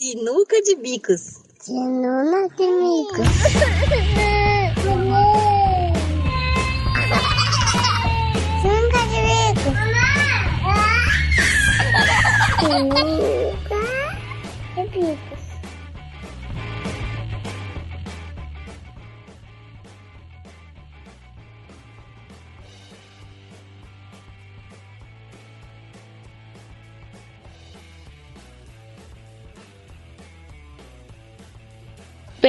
Sinuca de bicos. Sinuca de bicos. Sinuca de bicos. Sinuca de bicos.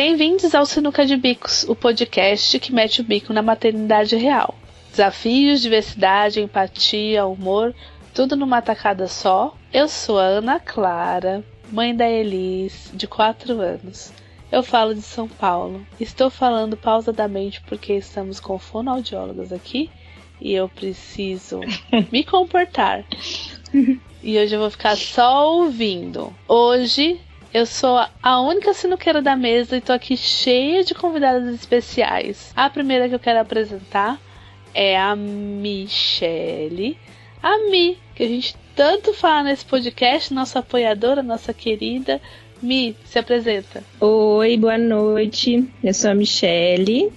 Bem-vindos ao Sinuca de Bicos, o podcast que mete o bico na maternidade real. Desafios, diversidade, empatia, humor, tudo numa tacada só. Eu sou a Ana Clara, mãe da Elis, de 4 anos. Eu falo de São Paulo. Estou falando pausadamente porque estamos com fonoaudiólogas aqui e eu preciso me comportar. E hoje eu vou ficar só ouvindo. Hoje eu sou a única sinuqueira da mesa e tô aqui cheia de convidadas especiais. A primeira que eu quero apresentar é a Michele. A Mi, que a gente tanto fala nesse podcast, nossa apoiadora, nossa querida. Mi, se apresenta. Oi, boa noite. Eu sou a Michele.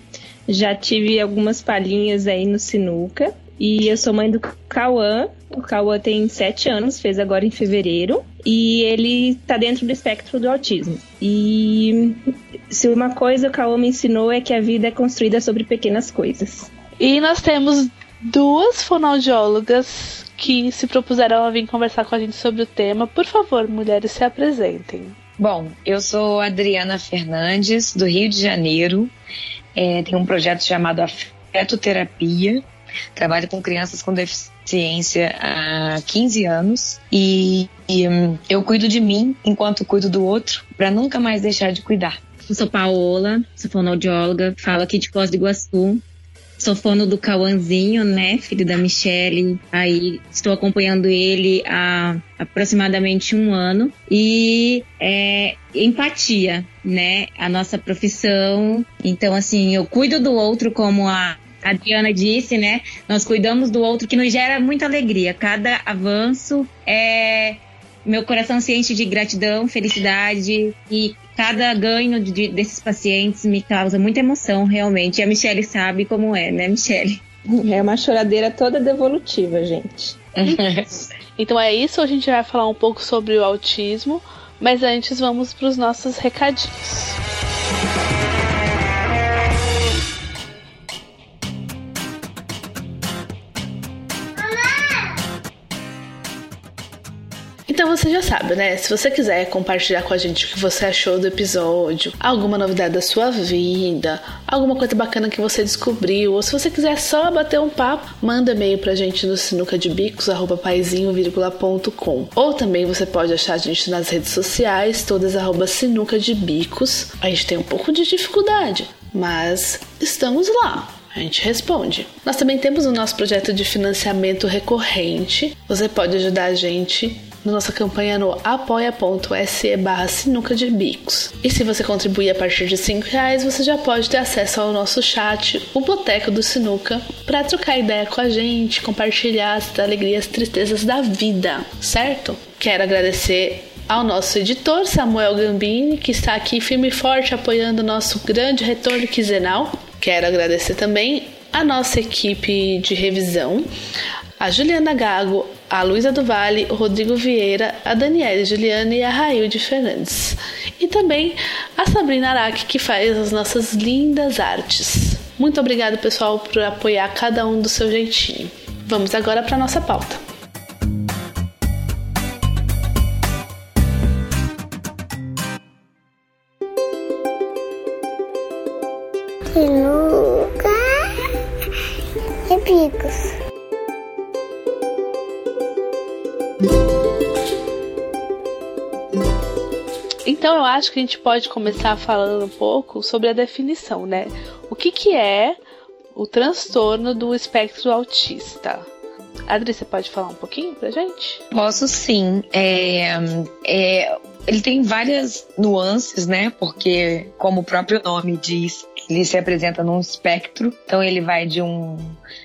Já tive algumas palhinhas aí no Sinuca. E eu sou mãe do Cauã. O Cauã tem 7 anos, fez agora em fevereiro. E ele tá dentro do espectro do autismo. E se uma coisa o Cauã me ensinou é que a vida é construída sobre pequenas coisas. E nós temos duas fonoaudiólogas que se propuseram a vir conversar com a gente sobre o tema. Por favor, mulheres, se apresentem. Bom, eu sou Adriana Fernandes, do Rio de Janeiro. É, tenho um projeto chamado Afetoterapia. Trabalho com crianças com deficiência há 15 anos e, e hum, eu cuido de mim enquanto cuido do outro para nunca mais deixar de cuidar. Eu sou Paola, sou fonoaudióloga, falo aqui de Foz do Iguaçu. Sou fono do Cauãzinho, né, filho da Michelle. Aí estou acompanhando ele há aproximadamente um ano. E é, empatia, né, a nossa profissão. Então, assim, eu cuido do outro como a a Diana disse, né? Nós cuidamos do outro que nos gera muita alegria. Cada avanço é meu coração se enche de gratidão, felicidade e cada ganho de, desses pacientes me causa muita emoção, realmente. E a Michelle sabe como é, né, Michelle? É uma choradeira toda devolutiva, gente. então é isso, a gente vai falar um pouco sobre o autismo, mas antes vamos para os nossos recadinhos. Então você já sabe, né? Se você quiser compartilhar com a gente o que você achou do episódio, alguma novidade da sua vida, alguma coisa bacana que você descobriu, ou se você quiser só bater um papo, manda e-mail pra gente no sinucadebicos@paizinho.com. Ou também você pode achar a gente nas redes sociais, todas arroba sinuca de bicos. A gente tem um pouco de dificuldade, mas estamos lá. A gente responde. Nós também temos o nosso projeto de financiamento recorrente. Você pode ajudar a gente na nossa campanha no apoia.se barra sinuca de bicos. E se você contribuir a partir de 5 reais, você já pode ter acesso ao nosso chat, o Boteco do Sinuca, para trocar ideia com a gente, compartilhar as alegrias tristezas da vida, certo? Quero agradecer ao nosso editor Samuel Gambini, que está aqui firme e forte apoiando o nosso grande retorno quinzenal. Quero agradecer também a nossa equipe de revisão, a Juliana Gago, a Luísa do Vale, o Rodrigo Vieira, a Daniela Juliana e a Railde Fernandes. E também a Sabrina Araque, que faz as nossas lindas artes. Muito obrigado, pessoal, por apoiar cada um do seu jeitinho. Vamos agora para nossa pauta. Sinuca e bicos. Então eu acho que a gente pode começar falando um pouco sobre a definição, né? O que, que é o transtorno do espectro autista? Adri, você pode falar um pouquinho pra gente? Posso sim. É, é, ele tem várias nuances, né? Porque, como o próprio nome diz, ele se apresenta num espectro. Então ele vai de um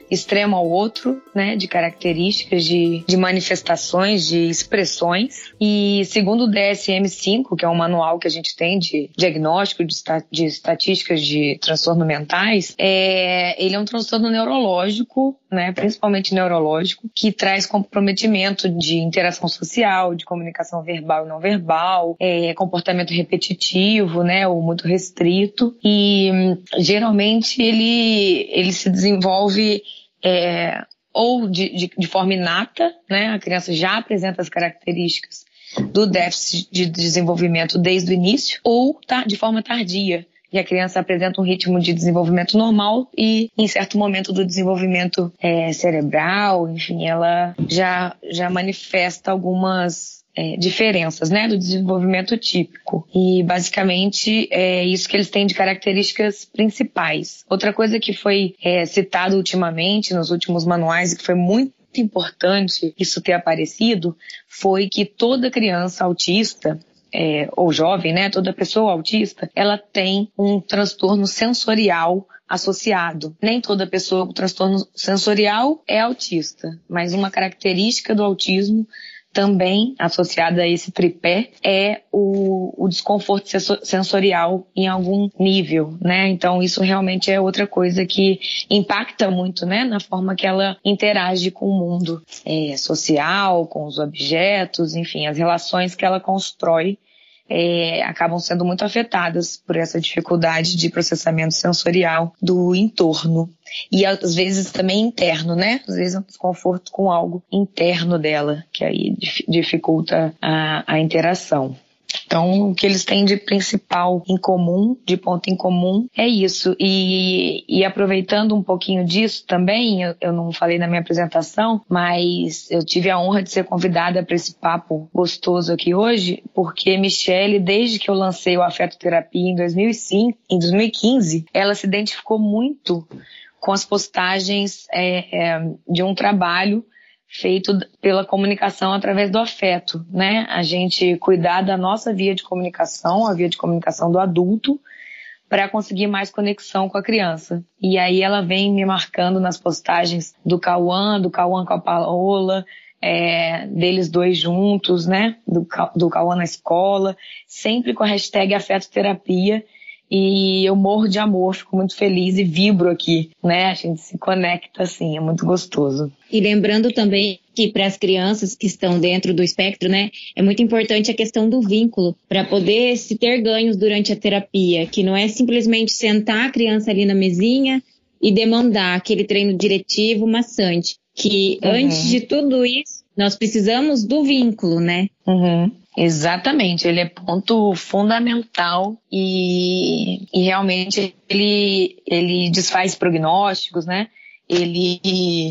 extremo ao outro, né, de características, de, de manifestações, de expressões. E segundo o DSM-5, que é um manual que a gente tem de diagnóstico de, de estatísticas de transtorno mentais, é, ele é um transtorno neurológico, né, principalmente neurológico, que traz comprometimento de interação social, de comunicação verbal e não verbal, é, comportamento repetitivo, né, ou muito restrito. E geralmente ele, ele se desenvolve é, ou de, de, de, forma inata, né? A criança já apresenta as características do déficit de desenvolvimento desde o início, ou tá, de forma tardia. E a criança apresenta um ritmo de desenvolvimento normal e, em certo momento do desenvolvimento é, cerebral, enfim, ela já, já manifesta algumas é, diferenças né, do desenvolvimento típico. E basicamente é isso que eles têm de características principais. Outra coisa que foi é, citado ultimamente nos últimos manuais e que foi muito importante isso ter aparecido foi que toda criança autista é, ou jovem, né, toda pessoa autista, ela tem um transtorno sensorial associado. Nem toda pessoa com transtorno sensorial é autista, mas uma característica do autismo também associada a esse tripé é o, o, desconforto sensorial em algum nível, né? Então isso realmente é outra coisa que impacta muito, né, na forma que ela interage com o mundo é, social, com os objetos, enfim, as relações que ela constrói é, acabam sendo muito afetadas por essa dificuldade de processamento sensorial do entorno. E às vezes também interno, né? Às vezes é um desconforto com algo interno dela, que aí dificulta a, a interação. Então, o que eles têm de principal em comum, de ponto em comum, é isso. E, e aproveitando um pouquinho disso também, eu, eu, não falei na minha apresentação, mas eu tive a honra de ser convidada para esse papo gostoso aqui hoje, porque Michelle, desde que eu lancei o Afeto Terapia em 2005, em 2015, ela se identificou muito com as postagens é, é, de um trabalho feito pela comunicação através do afeto, né? A gente cuidar da nossa via de comunicação, a via de comunicação do adulto, para conseguir mais conexão com a criança. E aí ela vem me marcando nas postagens do Cauã, do Cauã com a Paola, é, deles dois juntos, né? Do, do Cauã na escola, sempre com a hashtag afeto terapia e eu morro de amor, fico muito feliz e vibro aqui, né? A gente se conecta assim, é muito gostoso. E lembrando também que para as crianças que estão dentro do espectro, né, é muito importante a questão do vínculo para poder se ter ganhos durante a terapia, que não é simplesmente sentar a criança ali na mesinha e demandar aquele treino diretivo maçante, que uhum. antes de tudo isso nós precisamos do vínculo, né? Uhum. Exatamente, ele é ponto fundamental e, e realmente ele, ele desfaz prognósticos, né? Ele,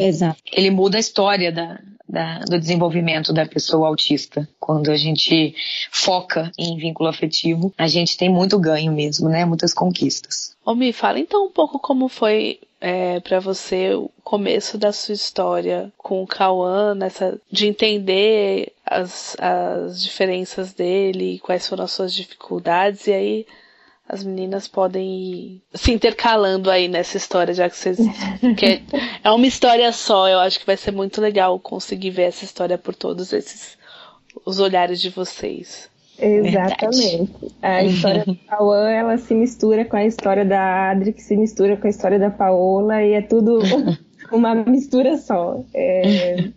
Exato. ele muda a história da, da, do desenvolvimento da pessoa autista. Quando a gente foca em vínculo afetivo, a gente tem muito ganho mesmo, né? Muitas conquistas. Ô, Mi, fala então um pouco como foi é, para você o começo da sua história com o Cauã, nessa, de entender as, as diferenças dele, quais foram as suas dificuldades, e aí as meninas podem ir se intercalando aí nessa história, já que vocês. que é, é uma história só, eu acho que vai ser muito legal conseguir ver essa história por todos esses os olhares de vocês. Exatamente. Verdade. A história do Cauã, ela se mistura com a história da Adri, que se mistura com a história da Paola, e é tudo uma mistura só. É...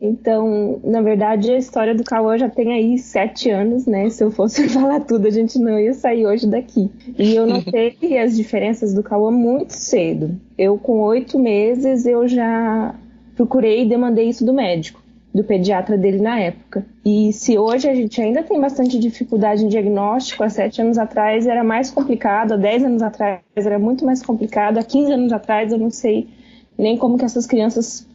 Então, na verdade, a história do Cauã já tem aí sete anos, né? Se eu fosse falar tudo, a gente não ia sair hoje daqui. E eu notei as diferenças do Cauã muito cedo. Eu, com oito meses, eu já procurei e demandei isso do médico do pediatra dele na época. E se hoje a gente ainda tem bastante dificuldade em diagnóstico, há sete anos atrás era mais complicado, há dez anos atrás era muito mais complicado, há quinze anos atrás eu não sei nem como que essas crianças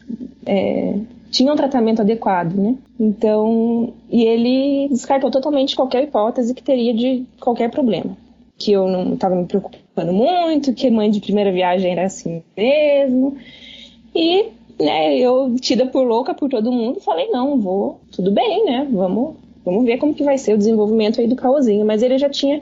é, tinham tratamento adequado, né? Então, e ele descartou totalmente qualquer hipótese que teria de qualquer problema. Que eu não estava me preocupando muito, que mãe de primeira viagem era assim mesmo. E né, eu tida por louca por todo mundo, falei, não, vou, tudo bem, né, vamos, vamos ver como que vai ser o desenvolvimento aí do Cauãzinho. Mas ele já tinha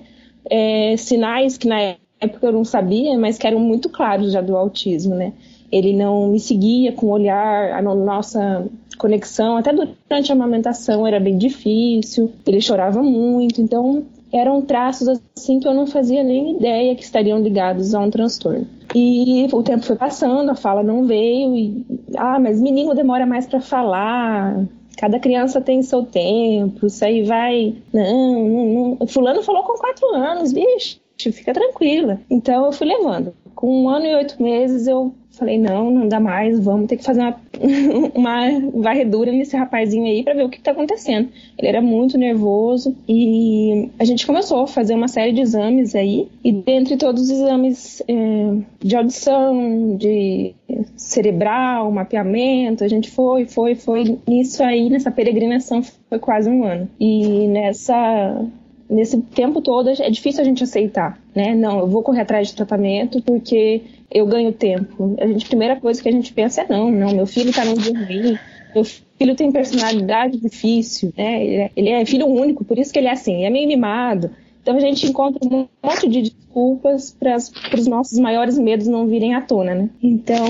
é, sinais que na época eu não sabia, mas que eram muito claros já do autismo, né. Ele não me seguia com o olhar, a nossa conexão, até durante a amamentação era bem difícil, ele chorava muito, então eram traços assim que eu não fazia nem ideia que estariam ligados a um transtorno. E o tempo foi passando, a fala não veio, e ah, mas menino demora mais para falar. Cada criança tem seu tempo, isso aí vai. Não, não, não. Fulano falou com quatro anos, bicho, fica tranquila. Então eu fui levando. Com um ano e oito meses eu Falei, não, não dá mais, vamos ter que fazer uma, uma varredura nesse rapazinho aí para ver o que tá acontecendo. Ele era muito nervoso e a gente começou a fazer uma série de exames aí. E dentre todos os exames é, de audição, de cerebral, mapeamento, a gente foi, foi, foi. Nisso aí, nessa peregrinação, foi quase um ano. E nessa nesse tempo todo é difícil a gente aceitar, né? Não, eu vou correr atrás de tratamento porque eu ganho tempo. A, gente, primeira coisa que a gente pensa é não, não, meu filho está num dia ruim, meu filho tem personalidade difícil, né? Ele é, ele é filho único, por isso que ele é assim, é meio mimado. Então a gente encontra um monte de desculpas para os nossos maiores medos não virem à tona, né? Então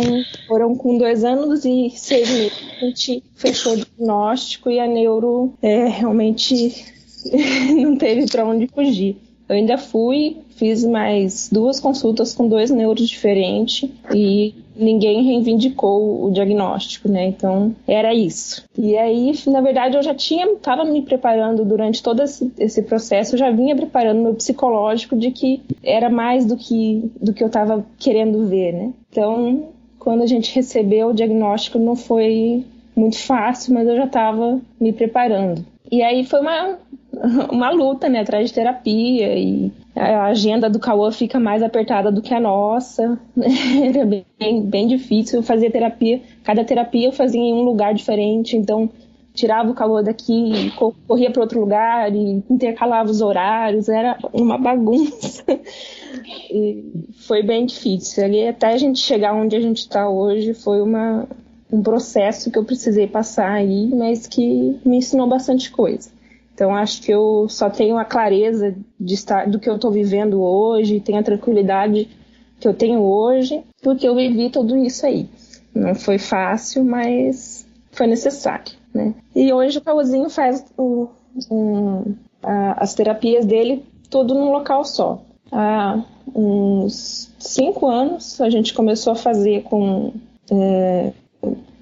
foram com dois anos e seis meses a gente fechou o diagnóstico e a neuro é, realmente não teve para onde fugir. Eu ainda fui, fiz mais duas consultas com dois neuros diferentes e ninguém reivindicou o diagnóstico, né? Então era isso. E aí, na verdade, eu já tinha, estava me preparando durante todo esse, esse, processo, eu já vinha preparando meu psicológico de que era mais do que do que eu estava querendo ver, né? Então, quando a gente recebeu o diagnóstico, não foi muito fácil, mas eu já estava me preparando. E aí foi uma, uma luta, né, atrás de terapia e a agenda do Cauã fica mais apertada do que a nossa. Era bem, bem difícil fazer terapia. Cada terapia eu fazia em um lugar diferente, então tirava o Cauã daqui, corria para outro lugar e intercalava os horários, era uma bagunça. E foi bem difícil. Ali até a gente chegar onde a gente está hoje foi uma, um processo que eu precisei passar aí, mas que me ensinou bastante coisa. Então acho que eu só tenho a clareza de estar do que eu estou vivendo hoje, tenho a tranquilidade que eu tenho hoje, porque eu vivi tudo isso aí. Não foi fácil, mas foi necessário, né? E hoje o Cauzinho faz o, um, a, as terapias dele tudo num local só. Há uns cinco anos a gente começou a fazer com é,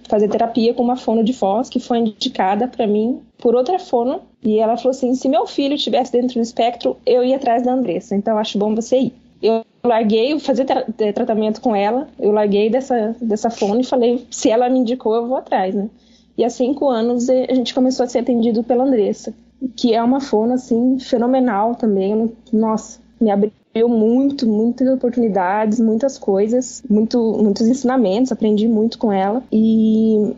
fazer terapia com uma fono de Foz que foi indicada para mim por outra fono e ela falou assim: se meu filho estivesse dentro do espectro, eu ia atrás da Andressa, então acho bom você ir. Eu larguei, fazer tra tratamento com ela, eu larguei dessa, dessa fono e falei: se ela me indicou, eu vou atrás, né? E há cinco anos a gente começou a ser atendido pela Andressa, que é uma fono, assim, fenomenal também. Nossa, me abriu muito, muitas oportunidades, muitas coisas, muito, muitos ensinamentos, aprendi muito com ela. E,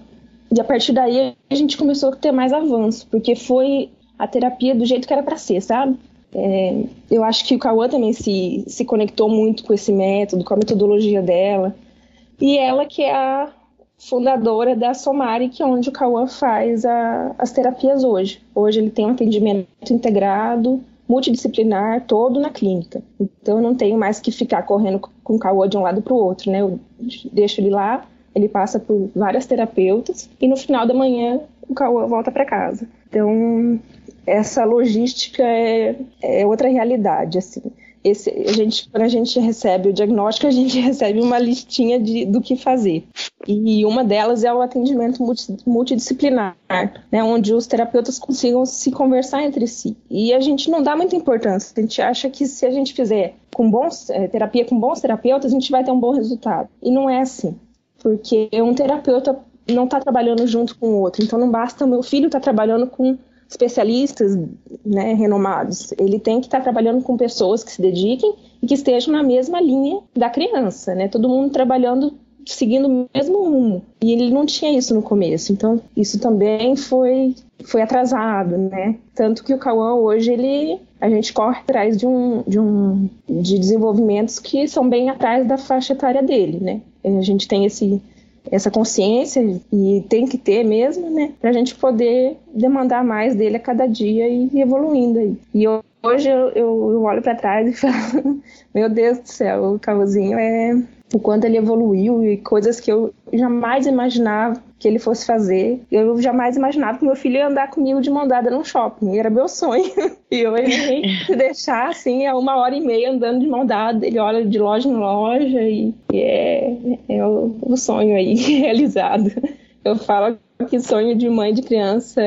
e a partir daí a gente começou a ter mais avanço, porque foi a terapia do jeito que era para ser, sabe? É, eu acho que o Cauã também se, se conectou muito com esse método, com a metodologia dela. E ela que é a fundadora da Somari, que é onde o Cauã faz a, as terapias hoje. Hoje ele tem um atendimento integrado, multidisciplinar todo na clínica. Então eu não tenho mais que ficar correndo com o caô de um lado para o outro, né? Eu deixo ele lá, ele passa por várias terapeutas e no final da manhã o caô volta para casa. Então essa logística é, é outra realidade, assim esse, a gente, quando a gente recebe o diagnóstico, a gente recebe uma listinha de, do que fazer. E uma delas é o atendimento multidisciplinar, né, onde os terapeutas consigam se conversar entre si. E a gente não dá muita importância. A gente acha que se a gente fizer com bons, é, terapia com bons terapeutas, a gente vai ter um bom resultado. E não é assim. Porque um terapeuta não está trabalhando junto com o outro. Então não basta meu filho estar tá trabalhando com especialistas né, renomados. Ele tem que estar trabalhando com pessoas que se dediquem e que estejam na mesma linha da criança, né? Todo mundo trabalhando seguindo o mesmo rumo. E ele não tinha isso no começo. Então, isso também foi foi atrasado, né? Tanto que o Cauã hoje ele a gente corre atrás de um de um de desenvolvimentos que são bem atrás da faixa etária dele, né? A gente tem esse essa consciência e tem que ter mesmo, né, para a gente poder demandar mais dele a cada dia e evoluindo aí. E hoje eu, eu olho para trás e falo, meu Deus do céu, o Cauãzinho é o quanto ele evoluiu e coisas que eu jamais imaginava que ele fosse fazer. Eu jamais imaginava que meu filho ia andar comigo de mão num shopping. Era meu sonho. E hoje se deixar assim, é uma hora e meia andando de mão. Ele olha de loja em loja e, e é, é o, o sonho aí realizado. Eu falo que sonho de mãe de criança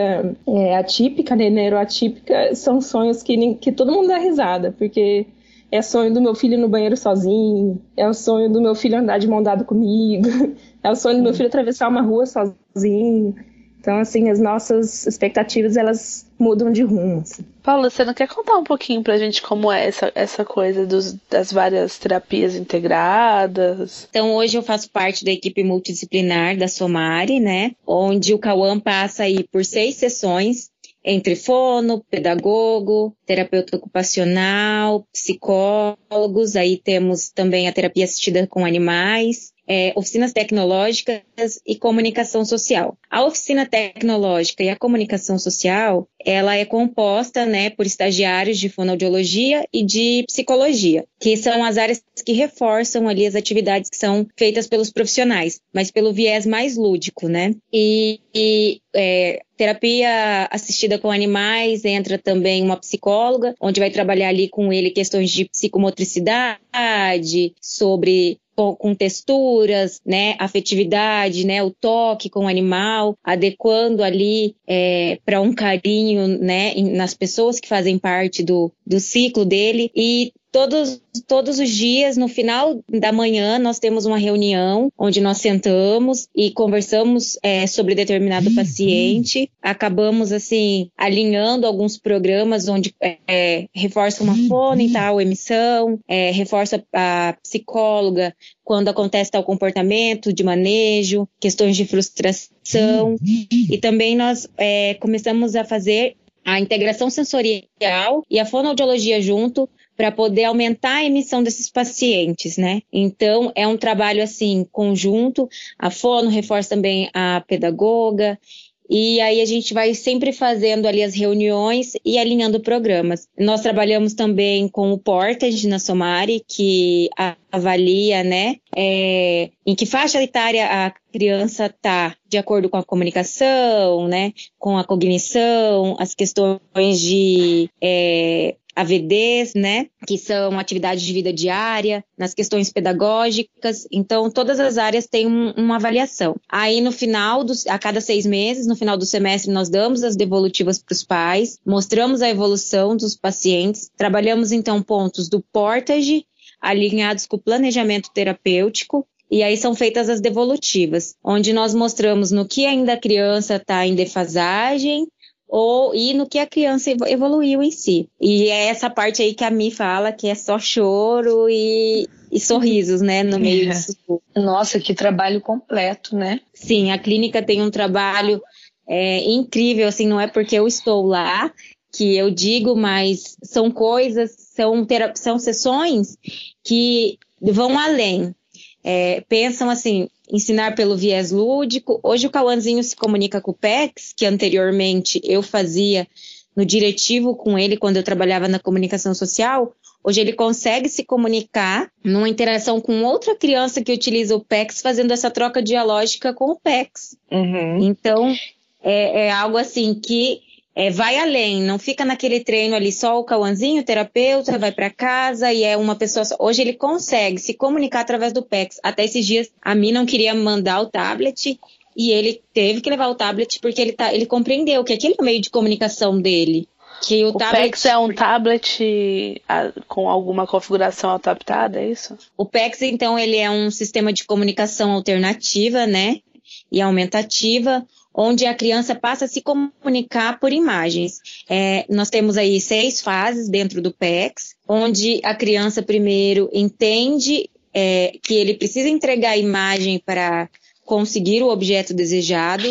é, atípica, né, neuroatípica, são sonhos que, que todo mundo dá risada, porque é sonho do meu filho no banheiro sozinho, é o sonho do meu filho andar de mão dada comigo, é o sonho do meu filho atravessar uma rua sozinho. Então, assim, as nossas expectativas, elas mudam de rumo. Assim. Paula, você não quer contar um pouquinho pra gente como é essa, essa coisa dos, das várias terapias integradas? Então, hoje eu faço parte da equipe multidisciplinar da Somari, né? Onde o Cauã passa aí por seis sessões entre fono, pedagogo, terapeuta ocupacional, psicólogos, aí temos também a terapia assistida com animais, é, oficinas tecnológicas e comunicação social. A oficina tecnológica e a comunicação social, ela é composta, né, por estagiários de fonoaudiologia e de psicologia, que são as áreas que reforçam ali as atividades que são feitas pelos profissionais, mas pelo viés mais lúdico, né? E, e é, terapia assistida com animais entra também uma psicóloga, onde vai trabalhar ali com ele questões de psicomotricidade, sobre com, texturas, né, afetividade, né, o toque com o animal, adequando ali é, para um carinho, né, nas pessoas que fazem parte do, do ciclo dele e todos, todos os dias, no final da manhã, nós temos uma reunião onde nós sentamos e conversamos é, sobre determinado uhum. paciente. Acabamos, assim, alinhando alguns programas onde é, reforça uma uhum. fono em tal emissão, é, reforça a psicóloga quando acontece tal comportamento de manejo, questões de frustração. Uhum. E também nós é, começamos a fazer a integração sensorial e a fonoaudiologia junto para poder aumentar a emissão desses pacientes, né? Então, é um trabalho assim conjunto. A fono reforça também a pedagoga e aí a gente vai sempre fazendo ali as reuniões e alinhando programas. Nós trabalhamos também com o Portage na Somari, que avalia, né, é, em que faixa etária a criança está de acordo com a comunicação, né, com a cognição, as questões de é, AVDs, né, que são atividades de vida diária, nas questões pedagógicas. Então, todas as áreas têm um, uma avaliação. Aí, no final, dos, a cada seis meses, no final do semestre, nós damos as devolutivas para os pais, mostramos a evolução dos pacientes, trabalhamos então pontos do portage alinhados com o planejamento terapêutico, e aí são feitas as devolutivas, onde nós mostramos no que ainda a criança está em defasagem, ou e no que a criança evoluiu em si. E é essa parte aí que a Mi fala que é só choro e, e sorrisos, né, no meio é. disso. Nossa, que trabalho completo, né? Sim, a clínica tem um trabalho é, incrível, assim, não é porque eu estou lá que eu digo, mas são coisas, são, são sessões que vão além. É, pensam assim, ensinar pelo viés lúdico. Hoje o Cauãzinho se comunica com o PEX, que anteriormente eu fazia no diretivo com ele quando eu trabalhava na comunicação social. Hoje ele consegue se comunicar numa interação com outra criança que utiliza o PEX, fazendo essa troca dialógica com o PEX. Uhum. Então, é, é algo assim que é, vai além, não fica naquele treino ali só o Cauãzinho, o terapeuta, vai para casa e é uma pessoa só. Hoje ele consegue se comunicar através do PEX. Até esses dias a mim não queria mandar o tablet e ele teve que levar o tablet porque ele, tá, ele compreendeu que aquele é o meio de comunicação dele. Que o, o tablet... PEX é um tablet com alguma configuração adaptada, é isso? O PEX, então, ele é um sistema de comunicação alternativa, né? E aumentativa, onde a criança passa a se comunicar por imagens. É, nós temos aí seis fases dentro do PEX, onde a criança primeiro entende é, que ele precisa entregar a imagem para conseguir o objeto desejado.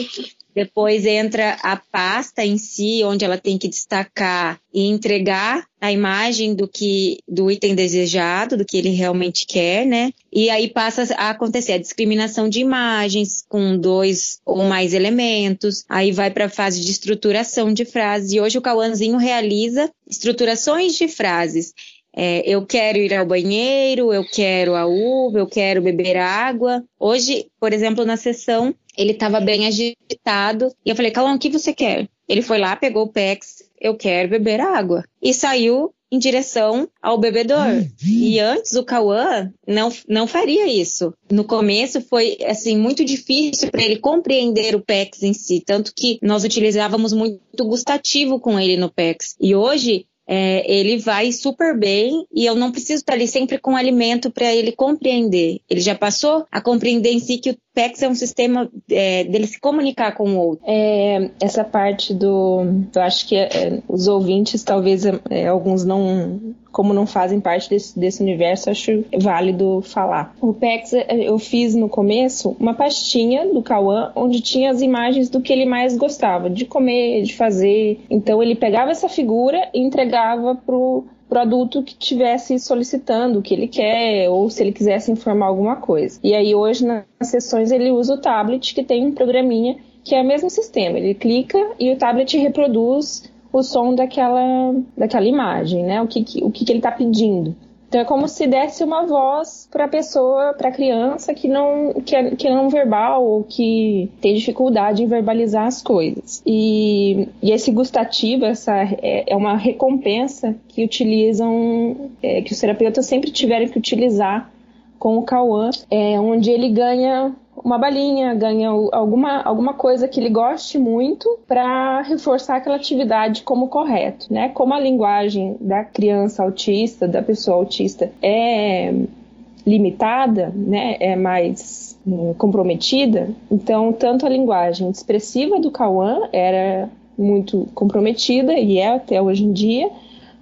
Depois entra a pasta em si, onde ela tem que destacar e entregar a imagem do que do item desejado, do que ele realmente quer, né? E aí passa a acontecer a discriminação de imagens com dois ou mais elementos. Aí vai para a fase de estruturação de frases. E hoje o Cauãzinho realiza estruturações de frases. É, eu quero ir ao banheiro, eu quero a uva, eu quero beber água. Hoje, por exemplo, na sessão, ele estava bem agitado e eu falei, Calão, o que você quer? Ele foi lá, pegou o PEX, eu quero beber água. E saiu em direção ao bebedor. E antes o Cauã não, não faria isso. No começo foi assim muito difícil para ele compreender o PEX em si, tanto que nós utilizávamos muito gustativo com ele no PEX. E hoje é, ele vai super bem e eu não preciso estar ali sempre com alimento para ele compreender. Ele já passou a compreender em si que o PEX é um sistema é, dele se comunicar com o outro. É, essa parte do. Eu acho que é, os ouvintes, talvez é, alguns não. Como não fazem parte desse, desse universo, acho válido falar. O PEX é, eu fiz no começo uma pastinha do Cauã onde tinha as imagens do que ele mais gostava de comer, de fazer. Então ele pegava essa figura e entregava pro produto que tivesse solicitando o que ele quer ou se ele quisesse informar alguma coisa. E aí hoje nas sessões ele usa o tablet que tem um programinha que é o mesmo sistema. Ele clica e o tablet reproduz o som daquela, daquela imagem, né? O que, o que, que ele está pedindo. Então é como se desse uma voz para a pessoa, para a criança que não que é, que é não verbal ou que tem dificuldade em verbalizar as coisas. E, e esse gustativo, essa é, é uma recompensa que utilizam, é, que os terapeutas sempre tiveram que utilizar com o Cauã, é, onde ele ganha uma balinha, ganha alguma, alguma coisa que ele goste muito para reforçar aquela atividade como correto, né? Como a linguagem da criança autista, da pessoa autista é limitada, né? É mais hum, comprometida. Então, tanto a linguagem expressiva do Cauã era muito comprometida e é até hoje em dia,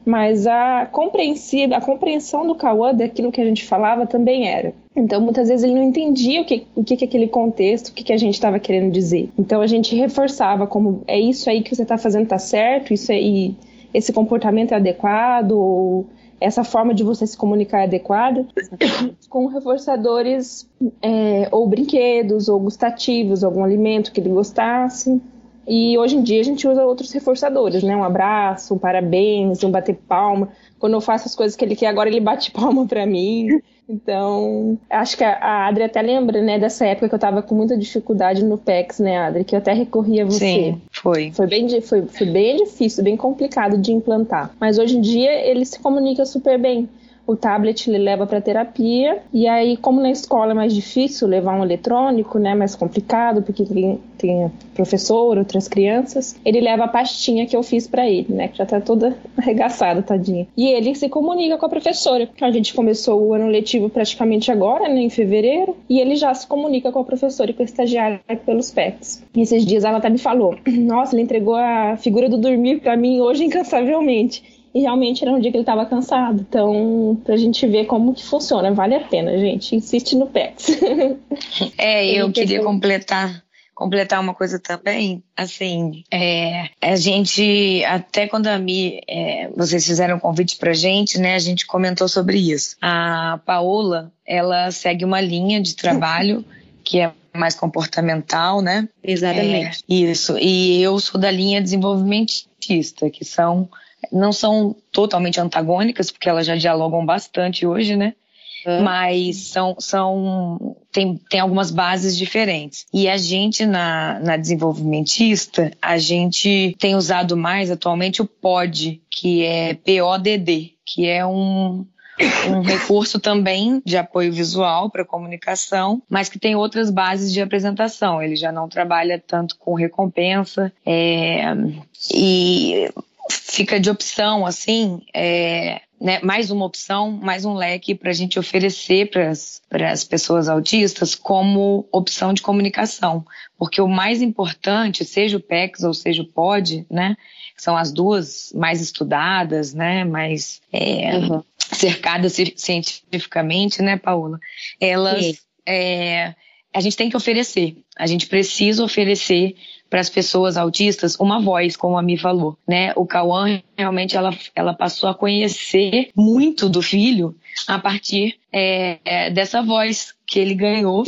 mas a compreensível, a compreensão do Cauã daquilo que a gente falava também era. Então, muitas vezes ele não entendia o que, o que, que aquele contexto, o que, que a gente estava querendo dizer. Então, a gente reforçava como é isso aí que você está fazendo tá certo, isso aí, esse comportamento é adequado, ou essa forma de você se comunicar é adequada, com reforçadores é, ou brinquedos, ou gustativos, algum alimento que ele gostasse. E hoje em dia a gente usa outros reforçadores, né? Um abraço, um parabéns, um bater palma. Quando eu faço as coisas que ele quer, agora ele bate palma para mim. Então, acho que a Adri até lembra, né, dessa época que eu tava com muita dificuldade no PEX, né, Adri? Que eu até recorri a você. Sim, foi. Foi bem, foi, foi bem difícil, bem complicado de implantar. Mas hoje em dia ele se comunica super bem o tablet ele leva para terapia e aí como na escola é mais difícil levar um eletrônico, né, mais complicado porque tem, tem professor, outras crianças, ele leva a pastinha que eu fiz para ele, né, que já tá toda arregaçada, tadinha. E ele se comunica com a professora. A gente começou o ano letivo praticamente agora, né, em fevereiro, e ele já se comunica com a professora e com a estagiária pelos PETs. E esses dias ela até me falou: "Nossa, ele entregou a figura do dormir para mim hoje incansavelmente". E realmente era um dia que ele estava cansado. Então, pra gente ver como que funciona, vale a pena, gente. Insiste no PEX. É, eu queria completar completar uma coisa também, assim, é, a gente, até quando a Mi, é, vocês fizeram um convite pra gente, né, a gente comentou sobre isso. A Paola, ela segue uma linha de trabalho que é mais comportamental, né? Exatamente. É, isso, e eu sou da linha desenvolvimentista, que são não são totalmente antagônicas, porque elas já dialogam bastante hoje, né? Uhum. Mas são, são tem, tem algumas bases diferentes. E a gente, na, na desenvolvimentista, a gente tem usado mais atualmente o POD, que é PODD, que é um, um recurso também de apoio visual para comunicação, mas que tem outras bases de apresentação. Ele já não trabalha tanto com recompensa é, e fica de opção, assim, é, né, mais uma opção, mais um leque para a gente oferecer para as pessoas autistas como opção de comunicação. Porque o mais importante, seja o PEX ou seja o POD, né, são as duas mais estudadas, né, mais é, uhum. cercadas cientificamente, né, Paula? Elas. É, a gente tem que oferecer. A gente precisa oferecer para as pessoas autistas uma voz, como a Mi falou, né? O Cauã realmente ela, ela passou a conhecer muito do filho a partir é, é, dessa voz que ele ganhou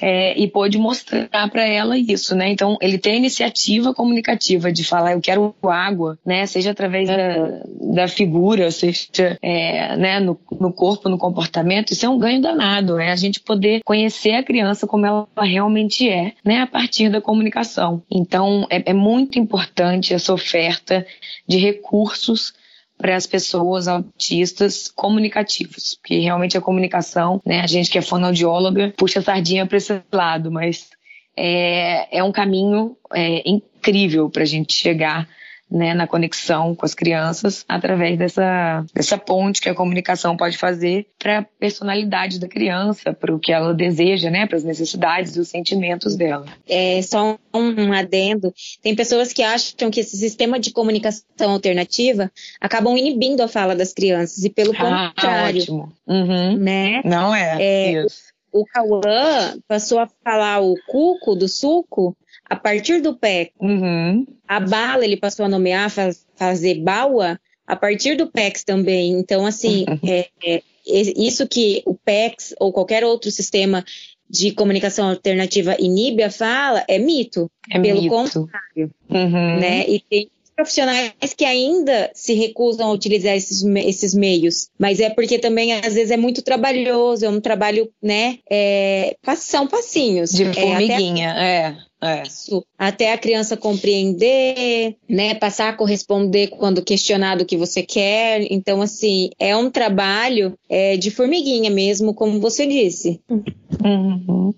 é, e pôde mostrar para ela isso, né? Então ele tem a iniciativa comunicativa de falar eu quero água, né? Seja através da, da figura, seja é, né, no, no corpo, no comportamento, isso é um ganho danado, é a gente poder conhecer a criança como ela realmente é, né? A partir da comunicação. Então é, é muito importante essa oferta de recursos para as pessoas autistas comunicativos, porque realmente a comunicação, né, a gente que é fonoaudióloga puxa a sardinha para esse lado, mas é, é um caminho é, incrível para a gente chegar né, na conexão com as crianças através dessa, dessa ponte que a comunicação pode fazer para a personalidade da criança, para o que ela deseja, né, para as necessidades e os sentimentos dela. É só um adendo. Tem pessoas que acham que esse sistema de comunicação alternativa acabam inibindo a fala das crianças e pelo Ah, contrário, ótimo. Uhum. né? Não é, É, isso. O Cauã passou a falar o cuco do suco a partir do pé. Uhum. A bala ele passou a nomear, faz- fazer baua a partir do PEX também. Então, assim, é, é, isso que o PEX ou qualquer outro sistema de comunicação alternativa inibe a fala é mito, É pelo mito. contrário, Uhum. né? E tem profissionais que ainda se recusam a utilizar esses, esses meios, mas é porque também às vezes é muito trabalhoso, é um trabalho, né? É, são passinhos. De É, formiguinha, é. É. isso, até a criança compreender, né, passar a corresponder quando questionado o que você quer. Então, assim, é um trabalho é, de formiguinha mesmo, como você disse. Uhum.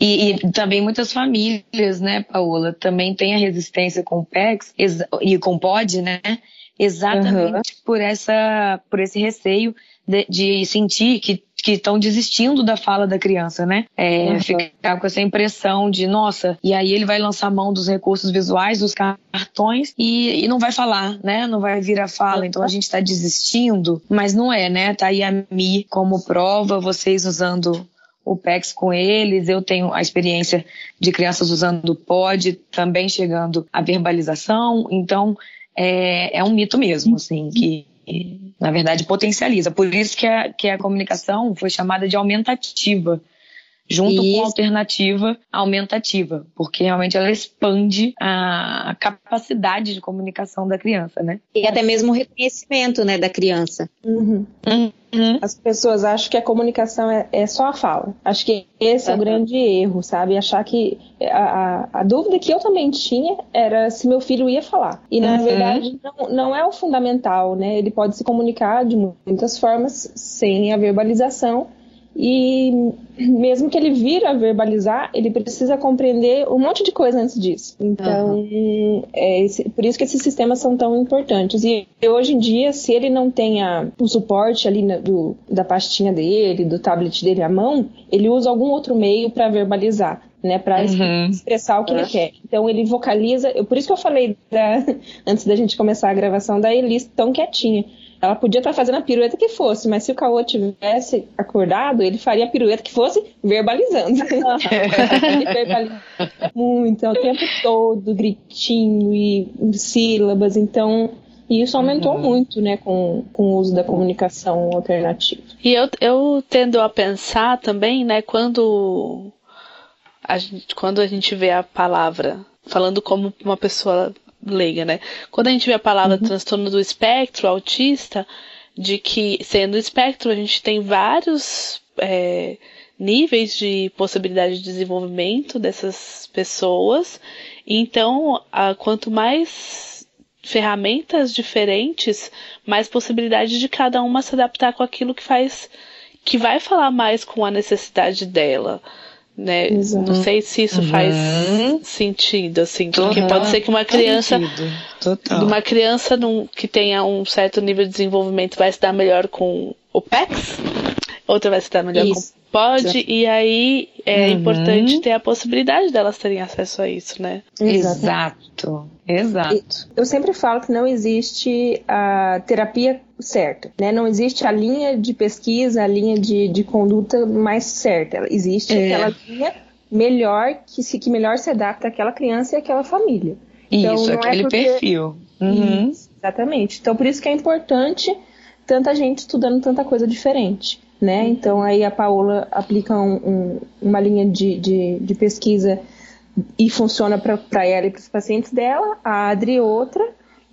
E, e também muitas famílias, né, Paola, também têm a resistência com o PEX e com o POD, né? Exatamente por essa, por esse receio de, de sentir que que estão desistindo da fala da criança, né? É, Uhum. Ficar com essa impressão de, nossa, e aí ele vai lançar mão dos recursos visuais, dos cartões, e, e não vai falar, né? Não vai vir a fala. Então a gente está desistindo, mas não é, né? Tá aí a Mi como prova, vocês usando o PEX com eles, eu tenho a experiência de crianças usando o POD, também chegando à verbalização, então é, é um mito mesmo, assim, que na verdade potencializa. Por isso que a, que a comunicação foi chamada de aumentativa, junto com Isso. a alternativa aumentativa, porque realmente ela expande a capacidade de comunicação da criança, né? E até mesmo o reconhecimento, né, da criança. Uhum. Uhum. As pessoas acham que a comunicação é, é só a fala. Acho que esse é o grande erro, sabe? Achar que a, a, a dúvida que eu também tinha era se meu filho ia falar. E na Uhum. verdade não, não é o fundamental, né? Ele pode se comunicar de muitas formas sem a verbalização. E mesmo que ele vira a verbalizar, ele precisa compreender um monte de coisa antes disso. Então, é esse- por isso que esses sistemas são tão importantes. E hoje em dia, se ele não tem a- o suporte ali na- do- da pastinha dele, do tablet dele à mão, ele usa algum outro meio para verbalizar. Né, para Uhum. expressar o que ele quer. Então ele vocaliza. eu- por isso que eu falei da- antes da gente começar a gravação da Elis tão quietinha. Ela podia estar fazendo a pirueta que fosse, mas se o Caô tivesse acordado, ele faria a pirueta que fosse verbalizando. ele verbaliza muito, é o tempo todo, gritinho e sílabas, então. E isso aumentou muito, né, com, com o uso da comunicação alternativa. E eu, eu tendo a pensar também, né, quando a gente, quando a gente vê a palavra, falando como uma pessoa leiga, né? Quando a gente vê a palavra transtorno do espectro autista, de que sendo espectro a gente tem vários é, níveis de possibilidade de desenvolvimento dessas pessoas. Então, a, quanto mais ferramentas diferentes, mais possibilidade de cada uma se adaptar com aquilo que faz, que vai falar mais com a necessidade dela. Né? Exato. Não sei se isso faz Uhum. sentido, assim, porque pode ser que uma criança uma criança num- que tenha um certo nível de desenvolvimento vai se dar melhor com o PEX, outra vai se dar melhor Isso. com o POD, e aí é Uhum. importante ter a possibilidade delas terem acesso a isso, né? Exato. Exato. Eu sempre falo que não existe a terapia certa, né? Não existe a linha de pesquisa, a linha de, de conduta mais certa. Existe É. aquela linha melhor que se que melhor se adapta àquela criança e àquela família. Então, Isso, é aquele porque- perfil. Uhum. Isso, exatamente. Então, por isso que é importante tanta gente estudando tanta coisa diferente, né? Então, aí a Paola aplica um- um- uma linha de, de, de pesquisa e funciona para ela e para os pacientes dela, a Adri outra,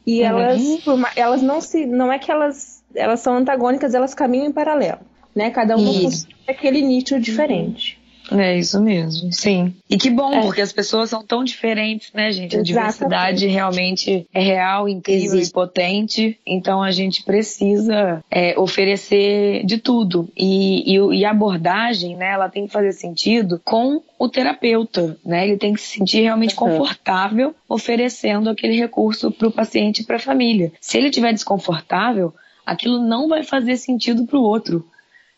e Uhum. elas, elas não se, não é que elas, elas são antagônicas, elas caminham em paralelo, né? Cada uma aquele nicho diferente. É isso mesmo, sim. E que bom, É. porque as pessoas são tão diferentes, né, gente? A Exatamente. diversidade realmente é real, incrível Existe. e potente. Então a gente precisa é, oferecer de tudo. E, e, e a abordagem, né, ela tem que fazer sentido com o terapeuta, né? Ele tem que se sentir realmente Uhum. confortável oferecendo aquele recurso para o paciente e para a família. Se ele estiver desconfortável, aquilo não vai fazer sentido para o outro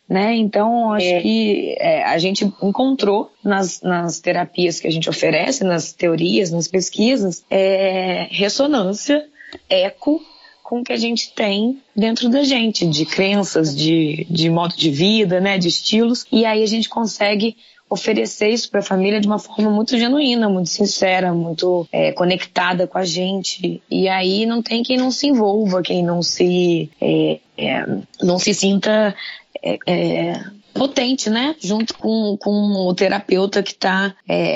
né? Então, acho É. que é, a gente encontrou nas, nas terapias que a gente oferece, nas teorias, nas pesquisas, é, ressonância, eco com o que a gente tem dentro da gente, de crenças, de, de modo de vida, né? De estilos. E aí a gente consegue oferecer isso para a família de uma forma muito genuína, muito sincera, muito é, conectada com a gente. E aí não tem quem não se envolva, quem não se é, é, não se sinta é, é, potente, né? Junto com, com o terapeuta que está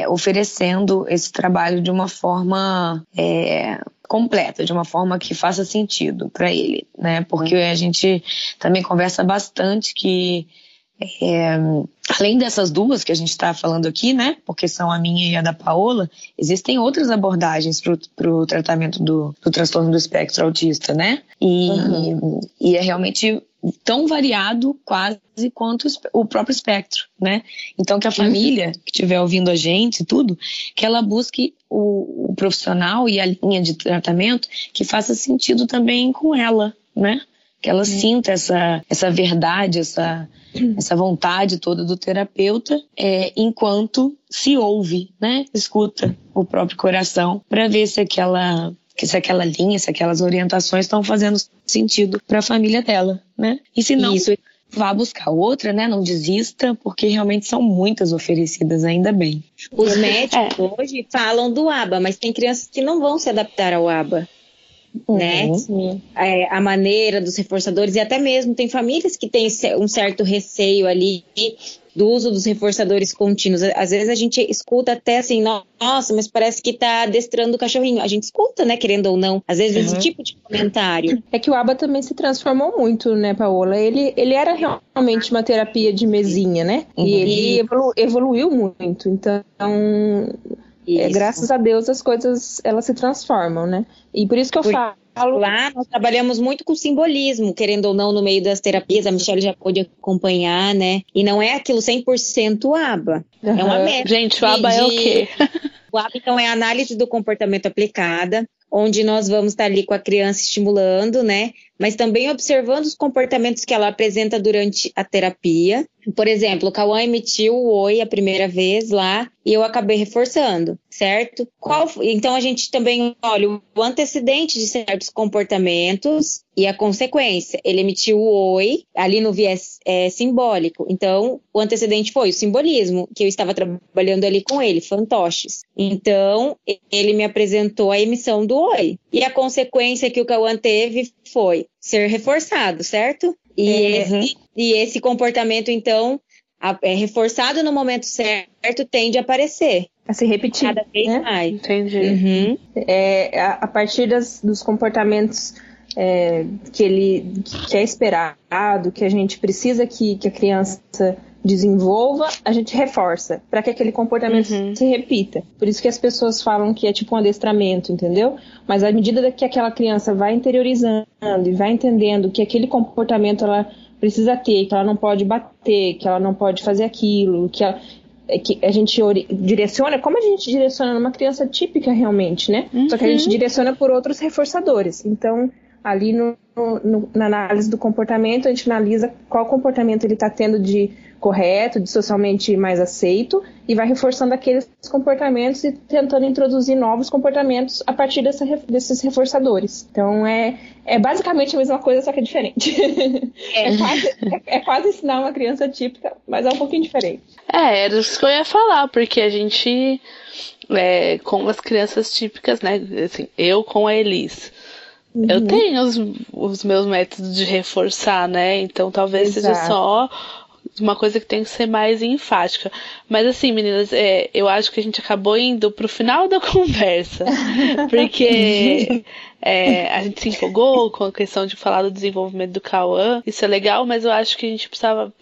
oferecendo esse trabalho de uma forma é, completa, de uma forma que faça sentido para ele, né? Porque a gente também conversa bastante que é, além dessas duas que a gente está falando aqui, né? Porque são a minha e a da Paola, existem outras abordagens para o tratamento do, do transtorno do espectro autista, né? E, e é realmente tão variado quase quanto o próprio espectro, né? Então que a família que estiver ouvindo a gente, tudo, que ela busque o, o profissional e a linha de tratamento que faça sentido também com ela, né? Que ela sinta essa, essa verdade, essa, essa vontade toda do terapeuta, é, enquanto se ouve, né? Escuta o próprio coração para ver se aquela que se aquela linha, se aquelas orientações estão fazendo sentido para a família dela, né? E se não, Isso. vá buscar outra, né? Não desista, porque realmente são muitas oferecidas, ainda bem. Os médicos hoje falam do ABA, mas tem crianças que não vão se adaptar ao ABA. Né? Uhum. É, a maneira dos reforçadores, e até mesmo tem famílias que têm um certo receio ali do uso dos reforçadores contínuos. Às vezes a gente escuta até assim, "No- nossa, mas parece que tá adestrando o cachorrinho. A gente escuta, né, querendo ou não, às vezes esse Uhum. tipo de comentário. É que o ABA também se transformou muito, né, Paola? Ele, ele era realmente uma terapia de mesinha, né? Uhum. E ele evolu- evoluiu muito. Então, é, Isso. graças a Deus, as coisas elas se transformam, né? E por isso que eu Por- falo. Lá nós trabalhamos muito com simbolismo, querendo ou não, no meio das terapias. A Michelle já pôde acompanhar, né? E não é aquilo 100% aba. É uma métrica. Gente, o aba é o de- quê? O ABA, então, é a análise do comportamento aplicada, onde nós vamos estar ali com a criança estimulando, né? Mas também observando os comportamentos que ela apresenta durante a terapia. Por exemplo, o Cauã emitiu o oi a primeira vez lá e eu acabei reforçando, certo? Qual, então a gente também olha o antecedente de certos comportamentos e a consequência. Ele emitiu o oi ali no viés é, simbólico. Então, o antecedente foi o simbolismo, que eu estava trabalhando ali com ele, fantoches. Então, ele me apresentou a emissão do oi. E a consequência que o Cauã teve foi ser reforçado, certo? E, esse, e esse comportamento, então, é reforçado no momento certo, tende a aparecer A se repetir. cada vez né? mais. Entendi. Uhum. É, a, a partir das- dos comportamentos é, que ele que é esperado, que a gente precisa que, que a criança desenvolva, a gente reforça para que aquele comportamento Uhum. se repita. Por isso que as pessoas falam que é tipo um adestramento, entendeu? Mas à medida que aquela criança vai interiorizando e vai entendendo que aquele comportamento ela precisa ter, que ela não pode bater, que ela não pode fazer aquilo, que ela, é que a gente direciona, como a gente direciona numa criança típica realmente, né? Só que a gente direciona por outros reforçadores. Então, ali no, no, na análise do comportamento, a gente analisa qual comportamento ele está tendo de correto, de socialmente mais aceito, e vai reforçando aqueles comportamentos e tentando introduzir novos comportamentos a partir dessa, desses reforçadores. Então é, é basicamente a mesma coisa, só que é diferente. É. é, quase, é, é quase ensinar uma criança típica, mas é um pouquinho diferente. É, era isso que eu ia falar, porque a gente, é, com as crianças típicas, né? Assim, eu com a Elis. Uhum. Eu tenho os, os meus métodos de reforçar, né? Então talvez Exato. seja só uma coisa que tem que ser mais enfática. Mas assim, meninas, é, eu acho que a gente acabou indo pro final da conversa. Porque é, a gente se empolgou com a questão de falar do desenvolvimento do Cauã. Isso é legal, mas eu acho que a gente precisava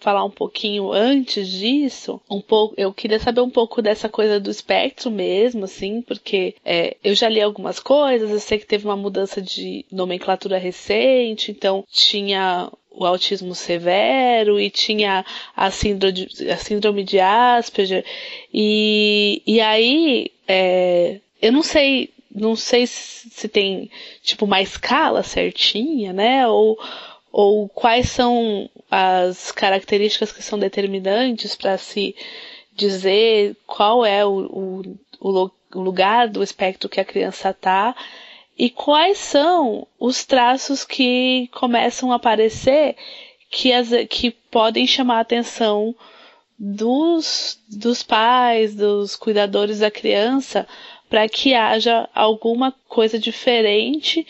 falar um pouquinho antes disso, um pouco, eu queria saber um pouco dessa coisa do espectro mesmo, assim, porque é, eu já li algumas coisas, eu sei que teve uma mudança de nomenclatura recente, então tinha o autismo severo e tinha a síndrome, a síndrome de Asperger. E, e aí é, eu não sei não sei se tem tipo uma escala certinha né ou ou quais são as características que são determinantes para se dizer qual é o, o, o lugar do espectro que a criança está e quais são os traços que começam a aparecer que, as, que podem chamar a atenção dos, dos pais, dos cuidadores da criança, para que haja alguma coisa diferente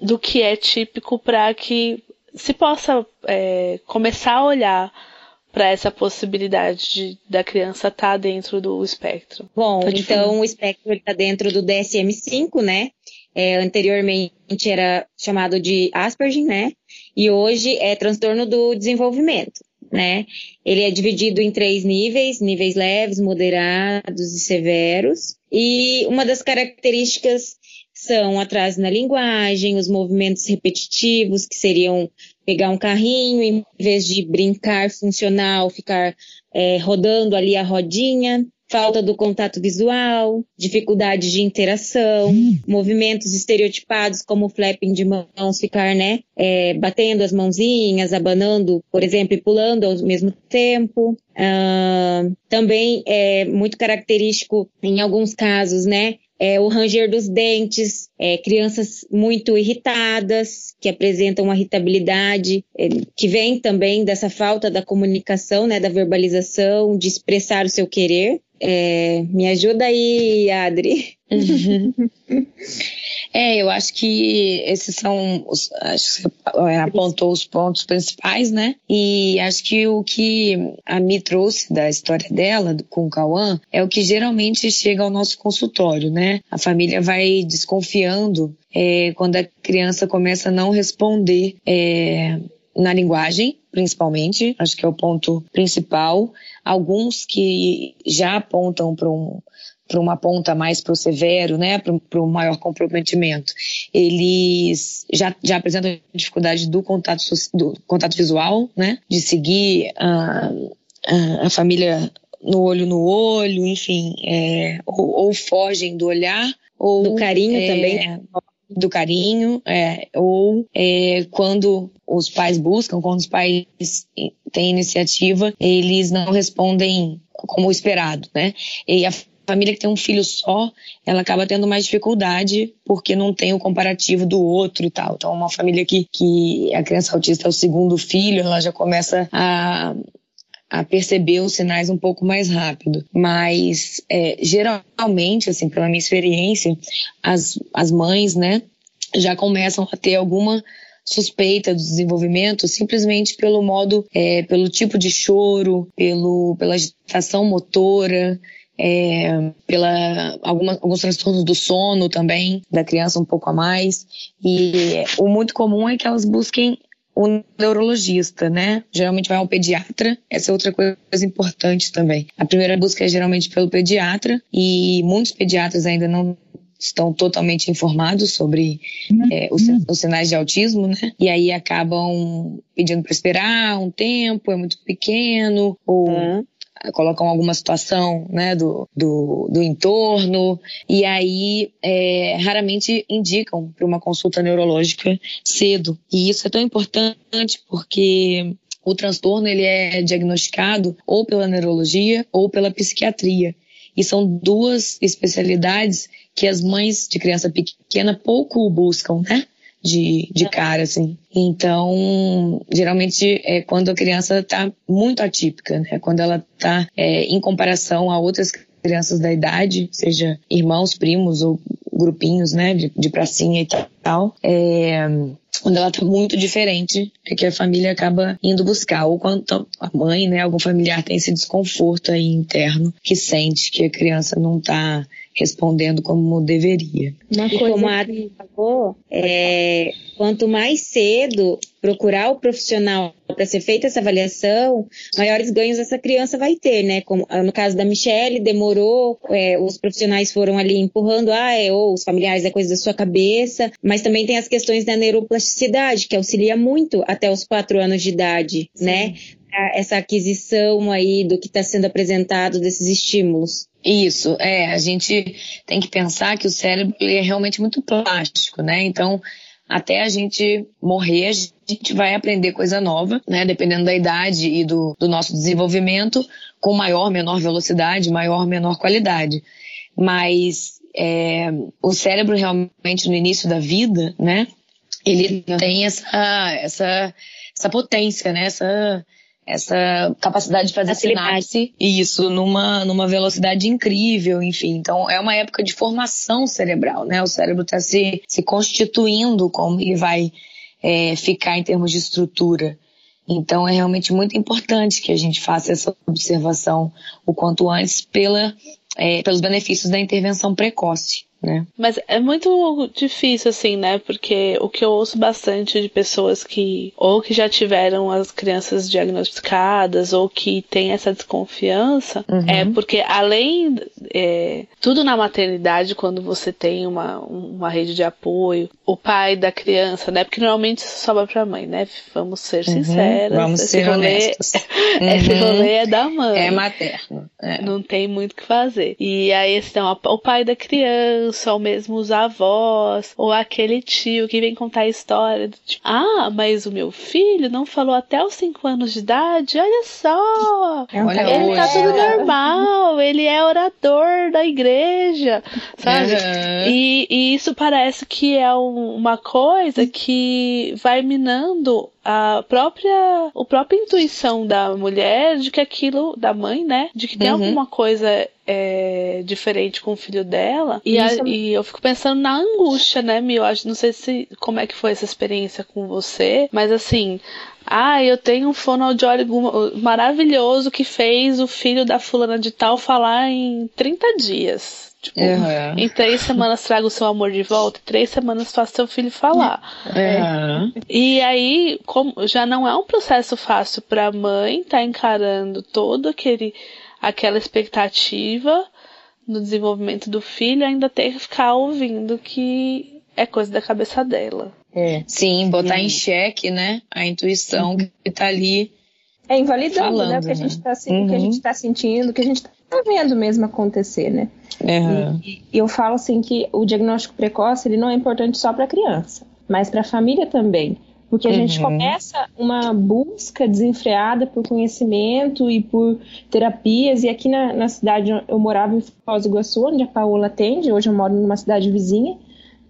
do que é típico para que se possa é, começar a olhar para essa possibilidade de, da criança estar tá dentro do espectro. Bom, tá então o espectro está dentro do DSM-5, né? É, anteriormente era chamado de Asperger, né? E hoje é transtorno do desenvolvimento, né? Ele é dividido em três níveis, níveis leves, moderados e severos. E uma das características são atraso na linguagem, os movimentos repetitivos, que seriam pegar um carrinho, em vez de brincar funcional, ficar é, rodando ali a rodinha, falta do contato visual, dificuldade de interação, movimentos estereotipados como o flapping de mãos, ficar, né, é, batendo as mãozinhas, abanando, por exemplo, e pulando ao mesmo tempo. Uh, também é muito característico em alguns casos, né, é, o ranger dos dentes, é, crianças muito irritadas, que apresentam uma irritabilidade, é, que vem também dessa falta da comunicação, né, da verbalização, de expressar o seu querer. É, me ajuda aí, Adri. É, eu acho que esses são os, acho que você é, apontou os pontos principais, né? E acho que o que a Mi trouxe da história dela com o Cauã é o que geralmente chega ao nosso consultório, né? A família vai desconfiando é, quando a criança começa a não responder é, na linguagem, principalmente, acho que é o ponto principal. Alguns que já apontam para um para uma ponta mais para o severo, né, para o maior comprometimento, eles já, já apresentam dificuldade do contato, do contato visual, né, de seguir a, a, a família no olho no olho, enfim, é, ou, ou, fogem do olhar, ou do carinho é, também, do carinho, é, ou é, quando os pais buscam, quando os pais têm iniciativa, eles não respondem como esperado, né? E a família que tem um filho só, ela acaba tendo mais dificuldade porque não tem o comparativo do outro e tal. Então, uma família que, que a criança autista é o segundo filho, ela já começa a, a perceber os sinais um pouco mais rápido. Mas, é, geralmente, assim, pela minha experiência, as, as mães, né, já começam a ter alguma suspeita do desenvolvimento simplesmente pelo modo, é, pelo tipo de choro, pelo, pela agitação motora, é, pela alguma, alguns transtornos do sono também da criança um pouco a mais e o muito comum é que elas busquem um neurologista, né? Geralmente vai ao pediatra. Essa é outra coisa importante também. A primeira busca é geralmente pelo pediatra e muitos pediatras ainda não estão totalmente informados sobre é, os, os, sinais de autismo, né? E aí acabam pedindo para esperar um tempo, é muito pequeno, ou uhum colocam alguma situação né, do, do, do entorno, e aí é, raramente indicam para uma consulta neurológica cedo. E isso é tão importante porque o transtorno ele é diagnosticado ou pela neurologia ou pela psiquiatria. E são duas especialidades que as mães de criança pequena pouco buscam, né? De, de cara, assim. Então, geralmente é quando a criança está muito atípica, né? Quando ela está é, em comparação a outras crianças da idade, seja irmãos, primos ou grupinhos, né, de, de pracinha e tal, é, quando ela tá muito diferente, é que a família acaba indo buscar, ou quando a mãe, né, algum familiar tem esse desconforto aí interno, que sente que a criança não tá respondendo como deveria. Uma e coisa como a Adri falou, é, quanto mais cedo procurar o profissional para ser feita essa avaliação, maiores ganhos essa criança vai ter, né? Como ah, no caso da Michelle, demorou, é, os profissionais foram ali empurrando, ah, é, ou os familiares é coisa da sua cabeça, mas também tem as questões da neuroplasticidade, que auxilia muito até os quatro anos de idade, Sim. né? essa aquisição aí do que está sendo apresentado desses estímulos. Isso, é, a gente tem que pensar que o cérebro é realmente muito plástico, né? Então, até a gente morrer, a gente vai aprender coisa nova, né? Dependendo da idade e do, do nosso desenvolvimento, com maior, menor velocidade, maior, menor qualidade. Mas é, o cérebro realmente no início da vida, né? Ele tem essa, essa, essa potência, né? Essa, essa capacidade de fazer sinapse, isso, numa, numa velocidade incrível, enfim. Então, é uma época de formação cerebral, né? O cérebro está se, se constituindo como ele vai é, ficar em termos de estrutura. Então, é realmente muito importante que a gente faça essa observação o quanto antes pela, é, pelos benefícios da intervenção precoce né? Mas é muito difícil, assim, né? Porque o que eu ouço bastante de pessoas que ou que já tiveram as crianças diagnosticadas ou que tem essa desconfiança uhum. é porque além é, tudo na maternidade, quando você tem uma, uma rede de apoio, o pai da criança, né? Porque normalmente isso sobra pra mãe, né? Vamos ser uhum. sinceras. Vamos ser rolê, honestos. Esse uhum. rolê é da mãe. É materno. É. Não tem muito o que fazer. E aí, então, o pai da criança ou mesmo os avós, ou aquele tio que vem contar a história do tipo, ah, mas o meu filho não falou até os 5 anos de idade, olha só, é um ele tá tudo normal, ele é orador da igreja, sabe? Uhum. E, e, isso parece que é um, uma coisa que vai minando a própria, a própria intuição da mulher de que aquilo, da mãe, né? De que tem uhum. alguma coisa é, diferente com o filho dela. E, a, e, eu fico pensando na angústia, né, Mil? Não sei se como é que foi essa experiência com você, mas assim. Ah, eu tenho um fonoaudiólogo maravilhoso que fez o filho da fulana de tal falar em 30 dias. Tipo, uhum. em três semanas traga o seu amor de volta, em três semanas faça seu filho falar. Uhum. E aí, como já não é um processo fácil para a mãe estar tá encarando todo aquele aquela expectativa no desenvolvimento do filho, ainda ter que ficar ouvindo que é coisa da cabeça dela. É. Sim, botar Sim. em xeque, né, a intuição uhum. que tá ali é invalidando, falando, né? O que a gente está uhum. o que a gente tá sentindo, o que a gente está vendo mesmo acontecer, né? Uhum. E, e, eu falo assim que o diagnóstico precoce ele não é importante só para a criança, mas para a família também. Porque a uhum. gente começa uma busca desenfreada por conhecimento e por terapias. E aqui na, na cidade eu morava em Foz do Iguaçu, onde a Paola atende, hoje eu moro numa cidade vizinha.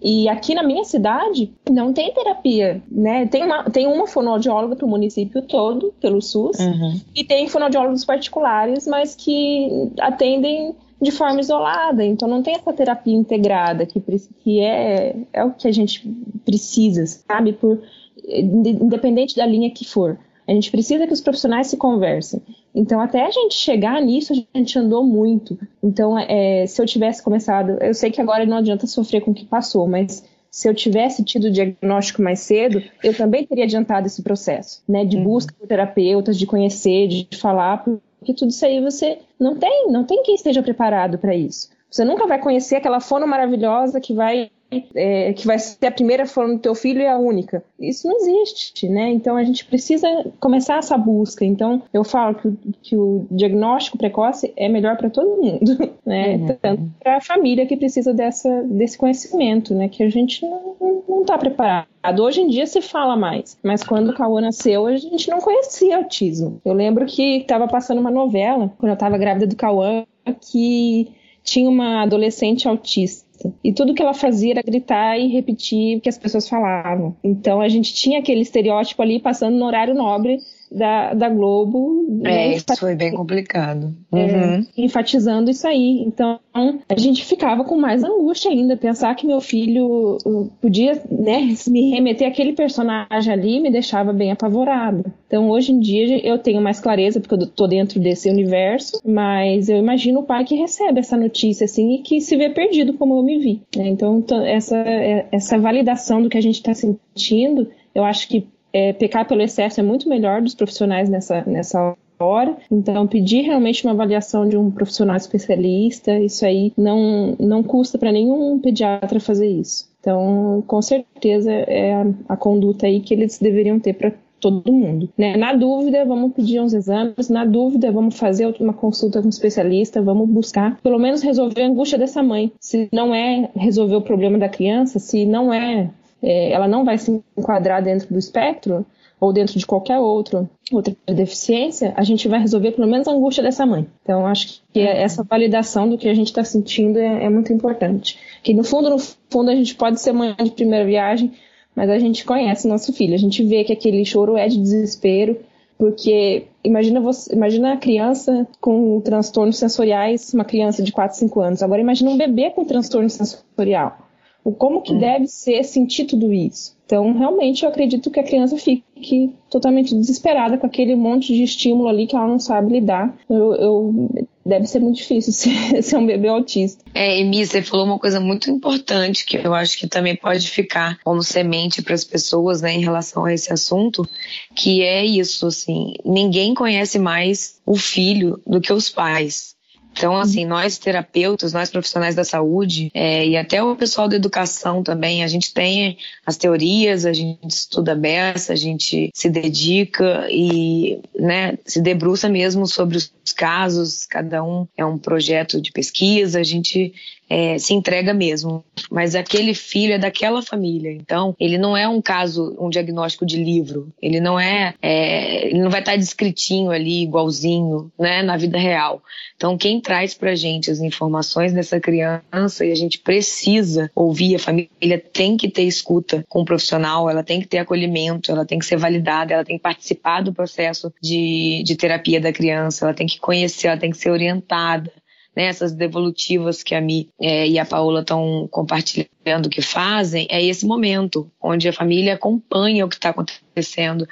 E aqui na minha cidade não tem terapia, né? Tem uma, tem uma fonoaudióloga para o município todo, pelo SUS, uhum. e tem fonoaudiólogos particulares, mas que atendem de forma isolada, então não tem essa terapia integrada que, que é, é o que a gente precisa, sabe? Por, independente da linha que for. A gente precisa que os profissionais se conversem. Então, até a gente chegar nisso, a gente andou muito. Então, é, se eu tivesse começado, eu sei que agora não adianta sofrer com o que passou, mas se eu tivesse tido o diagnóstico mais cedo, eu também teria adiantado esse processo, né? De uhum. busca por terapeutas, de conhecer, de falar, porque tudo isso aí você não tem, não tem quem esteja preparado para isso. Você nunca vai conhecer aquela fono maravilhosa que vai é, que vai ser a primeira forma do teu filho e a única. Isso não existe, né? Então a gente precisa começar essa busca. Então eu falo que, que o diagnóstico precoce é melhor para todo mundo, né? Uhum. Tanto para a família que precisa dessa, desse conhecimento, né? Que a gente não está preparado. Hoje em dia se fala mais, mas quando o Cauã nasceu, a gente não conhecia autismo. Eu lembro que estava passando uma novela, quando eu estava grávida do Cauã, que tinha uma adolescente autista. E tudo que ela fazia era gritar e repetir o que as pessoas falavam. Então a gente tinha aquele estereótipo ali passando no horário nobre da, da Globo. É, né, isso foi bem complicado. É, uhum. É, enfatizando isso aí. Então, a gente ficava com mais angústia ainda. Pensar que meu filho uh, podia né, me remeter àquele personagem ali me deixava bem apavorado. Então, hoje em dia, eu tenho mais clareza, porque eu tô dentro desse universo, mas eu imagino o pai que recebe essa notícia, assim, e que se vê perdido como eu me vi. Né? Então, essa, é, essa validação do que a gente está sentindo, eu acho que é, pecar pelo excesso é muito melhor dos profissionais nessa, nessa hora. Então, pedir realmente uma avaliação de um profissional especialista, isso aí não, não custa para nenhum pediatra fazer isso. Então, com certeza é a, a conduta aí que eles deveriam ter para todo mundo. Né? Na dúvida, vamos pedir uns exames, na dúvida, vamos fazer uma consulta com um especialista, vamos buscar pelo menos resolver a angústia dessa mãe. Se não é resolver o problema da criança, se não é é, ela não vai se enquadrar dentro do espectro ou dentro de qualquer outro, outra deficiência, a gente vai resolver pelo menos a angústia dessa mãe. Então, acho que essa validação do que a gente está sentindo é, é, muito importante. Que no fundo, no fundo, a gente pode ser mãe de primeira viagem, mas a gente conhece nosso filho, a gente vê que aquele choro é de desespero, porque imagina você, imagina a criança com transtornos sensoriais, uma criança de 4, 5 anos. Agora imagina um bebê com transtorno sensorial o como que hum. deve ser sentir tudo isso. Então, realmente, eu acredito que a criança fique totalmente desesperada com aquele monte de estímulo ali que ela não sabe lidar. Eu, eu deve ser muito difícil ser, ser um bebê autista. É, Emi, você falou uma coisa muito importante que eu acho que também pode ficar como semente para as pessoas, né, em relação a esse assunto, que é isso, assim, ninguém conhece mais o filho do que os pais. Então, assim, nós terapeutas, nós profissionais da saúde é, e até o pessoal da educação também, a gente tem as teorias, a gente estuda beça, a gente se dedica e né, se debruça mesmo sobre os casos, cada um é um projeto de pesquisa, a gente é, se entrega mesmo. Mas aquele filho é daquela família. Então, ele não é um caso, um diagnóstico de livro. Ele não é, é ele não vai estar descritinho ali, igualzinho, né, na vida real. Então, quem traz pra gente as informações dessa criança e a gente precisa ouvir, a família tem que ter escuta com o profissional, ela tem que ter acolhimento, ela tem que ser validada, ela tem que participar do processo de, de terapia da criança, ela tem que conhecer, ela tem que ser orientada né, essas devolutivas que a Mi é, e a Paola estão compartilhando que fazem, é esse momento onde a família acompanha o que está acontecendo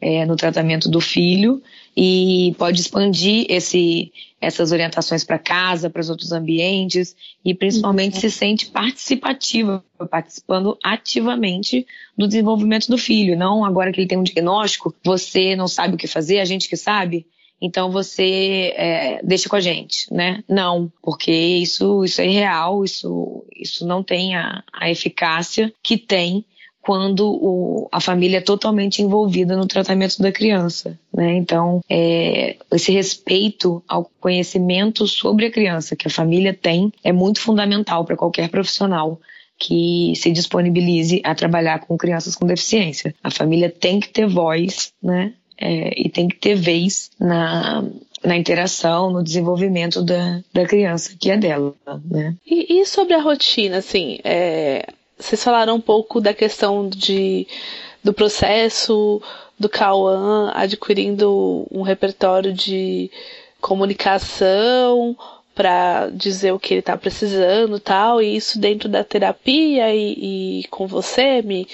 é, no tratamento do filho e pode expandir esse, essas orientações para casa, para os outros ambientes e principalmente uhum. se sente participativa, participando ativamente do desenvolvimento do filho. Não agora que ele tem um diagnóstico, você não sabe o que fazer, a gente que sabe então você é, deixa com a gente, né? Não, porque isso, isso é irreal, isso, isso não tem a, a eficácia que tem quando o, a família é totalmente envolvida no tratamento da criança. Né? Então, é, esse respeito ao conhecimento sobre a criança que a família tem é muito fundamental para qualquer profissional que se disponibilize a trabalhar com crianças com deficiência. A família tem que ter voz, né? É, e tem que ter vez na, na interação, no desenvolvimento da, da criança, que é dela, né? E, e sobre a rotina, assim, é, vocês falaram um pouco da questão de, do processo do Cauã adquirindo um repertório de comunicação para dizer o que ele está precisando tal, e isso dentro da terapia e, e com você, me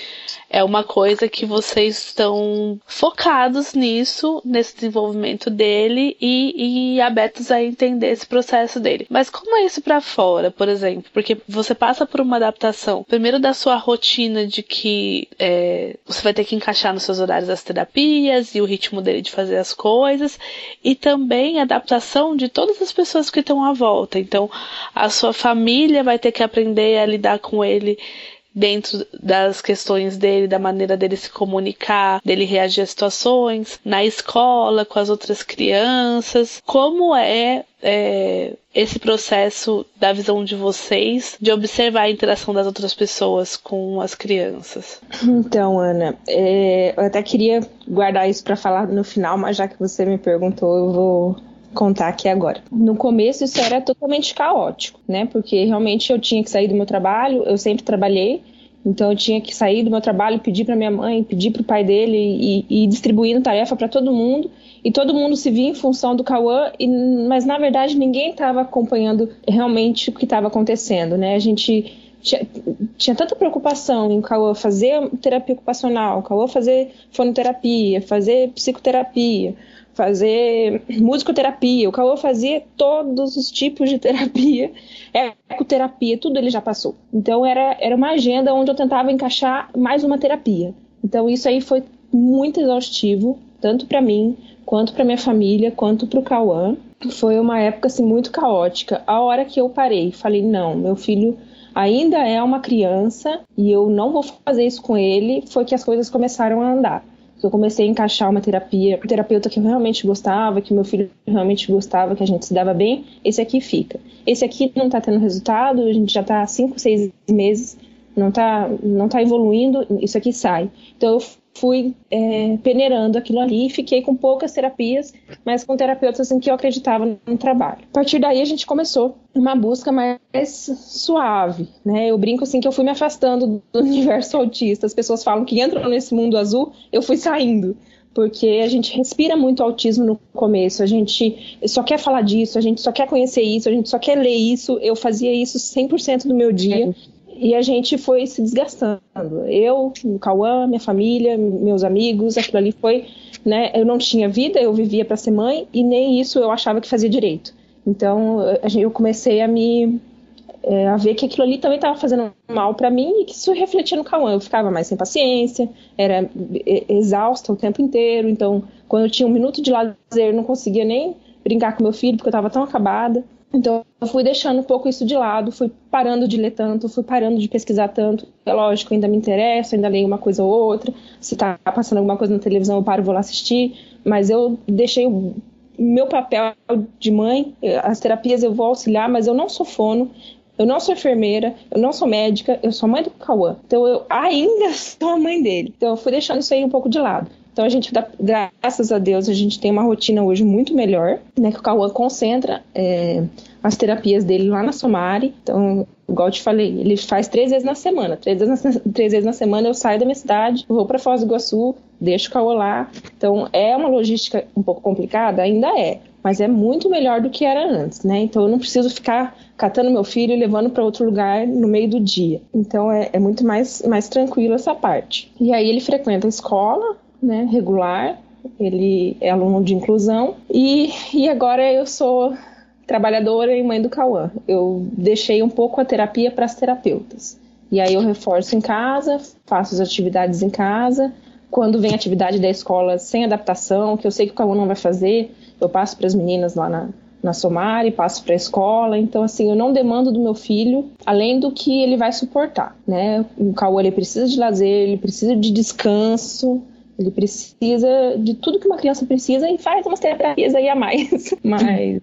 é uma coisa que vocês estão focados nisso, nesse desenvolvimento dele e, e abertos a entender esse processo dele. Mas como é isso para fora, por exemplo? Porque você passa por uma adaptação, primeiro da sua rotina de que é, você vai ter que encaixar nos seus horários das terapias e o ritmo dele de fazer as coisas, e também a adaptação de todas as pessoas que estão à volta. Então, a sua família vai ter que aprender a lidar com ele dentro das questões dele, da maneira dele se comunicar, dele reagir a situações, na escola, com as outras crianças. Como é, é esse processo da visão de vocês de observar a interação das outras pessoas com as crianças? Então, Ana, é, eu até queria guardar isso para falar no final, mas já que você me perguntou, eu vou contar aqui agora. No começo isso era totalmente caótico, né? Porque realmente eu tinha que sair do meu trabalho, eu sempre trabalhei, então eu tinha que sair do meu trabalho, pedir para minha mãe, pedir para o pai dele e, e distribuindo tarefa para todo mundo. E todo mundo se via em função do Cauã, mas na verdade ninguém estava acompanhando realmente o que estava acontecendo, né? A gente tinha, tinha, tanta preocupação em Cauã fazer terapia ocupacional, Cauã fazer fonoterapia, fazer psicoterapia, fazer musicoterapia. O Cauã fazia todos os tipos de terapia, ecoterapia, tudo ele já passou. Então era, era uma agenda onde eu tentava encaixar mais uma terapia. Então isso aí foi muito exaustivo, tanto para mim, quanto para minha família, quanto para o Cauã. Foi uma época assim muito caótica. A hora que eu parei, falei: "Não, meu filho ainda é uma criança e eu não vou fazer isso com ele", foi que as coisas começaram a andar eu comecei a encaixar uma terapia, um terapeuta que eu realmente gostava, que meu filho realmente gostava, que a gente se dava bem, esse aqui fica. Esse aqui não está tendo resultado, a gente já está há 5, 6 meses, não está não tá evoluindo, isso aqui sai. Então eu fui é, peneirando aquilo ali e fiquei com poucas terapias, mas com terapeutas em que eu acreditava no trabalho. A partir daí a gente começou uma busca mais suave, né? Eu brinco assim que eu fui me afastando do universo autista. As pessoas falam que entram nesse mundo azul, eu fui saindo porque a gente respira muito autismo no começo, a gente só quer falar disso, a gente só quer conhecer isso, a gente só quer ler isso. Eu fazia isso 100% do meu dia. É e a gente foi se desgastando. Eu, o Cauã, minha família, meus amigos, aquilo ali foi, né? Eu não tinha vida, eu vivia para ser mãe e nem isso eu achava que fazia direito. Então eu comecei a me é, a ver que aquilo ali também estava fazendo mal para mim e que isso refletia no Cauã. Eu ficava mais sem paciência, era exausta o tempo inteiro. Então, quando eu tinha um minuto de lazer, eu não conseguia nem brincar com meu filho porque eu estava tão acabada. Então, eu fui deixando um pouco isso de lado, fui parando de ler tanto, fui parando de pesquisar tanto. É lógico, ainda me interessa, ainda leio uma coisa ou outra. Se tá passando alguma coisa na televisão, eu paro vou lá assistir. Mas eu deixei o meu papel de mãe, as terapias eu vou auxiliar, mas eu não sou fono, eu não sou enfermeira, eu não sou médica, eu sou mãe do Cauã. Então eu ainda sou a mãe dele. Então eu fui deixando isso aí um pouco de lado. Então a gente, graças a Deus, a gente tem uma rotina hoje muito melhor, né? Que o Cauã concentra é, as terapias dele lá na Somari. Então, igual eu te falei, ele faz três vezes na semana. Três vezes na, três vezes na semana eu saio da minha cidade, vou para Foz do Iguaçu, deixo o Cauã lá. Então é uma logística um pouco complicada, ainda é mas é muito melhor do que era antes, né? Então eu não preciso ficar catando meu filho e levando para outro lugar no meio do dia. Então é, é, muito mais, mais tranquilo essa parte. E aí ele frequenta a escola, né, regular, ele é aluno de inclusão e, e agora eu sou trabalhadora e mãe do Cauã. Eu deixei um pouco a terapia para as terapeutas. E aí eu reforço em casa, faço as atividades em casa. Quando vem atividade da escola sem adaptação, que eu sei que o Cauã não vai fazer, eu passo para as meninas lá na, na Somari, passo para a escola. Então, assim, eu não demando do meu filho além do que ele vai suportar, né? O Cauã, ele precisa de lazer, ele precisa de descanso, ele precisa de tudo que uma criança precisa e faz umas terapias aí a mais. Mas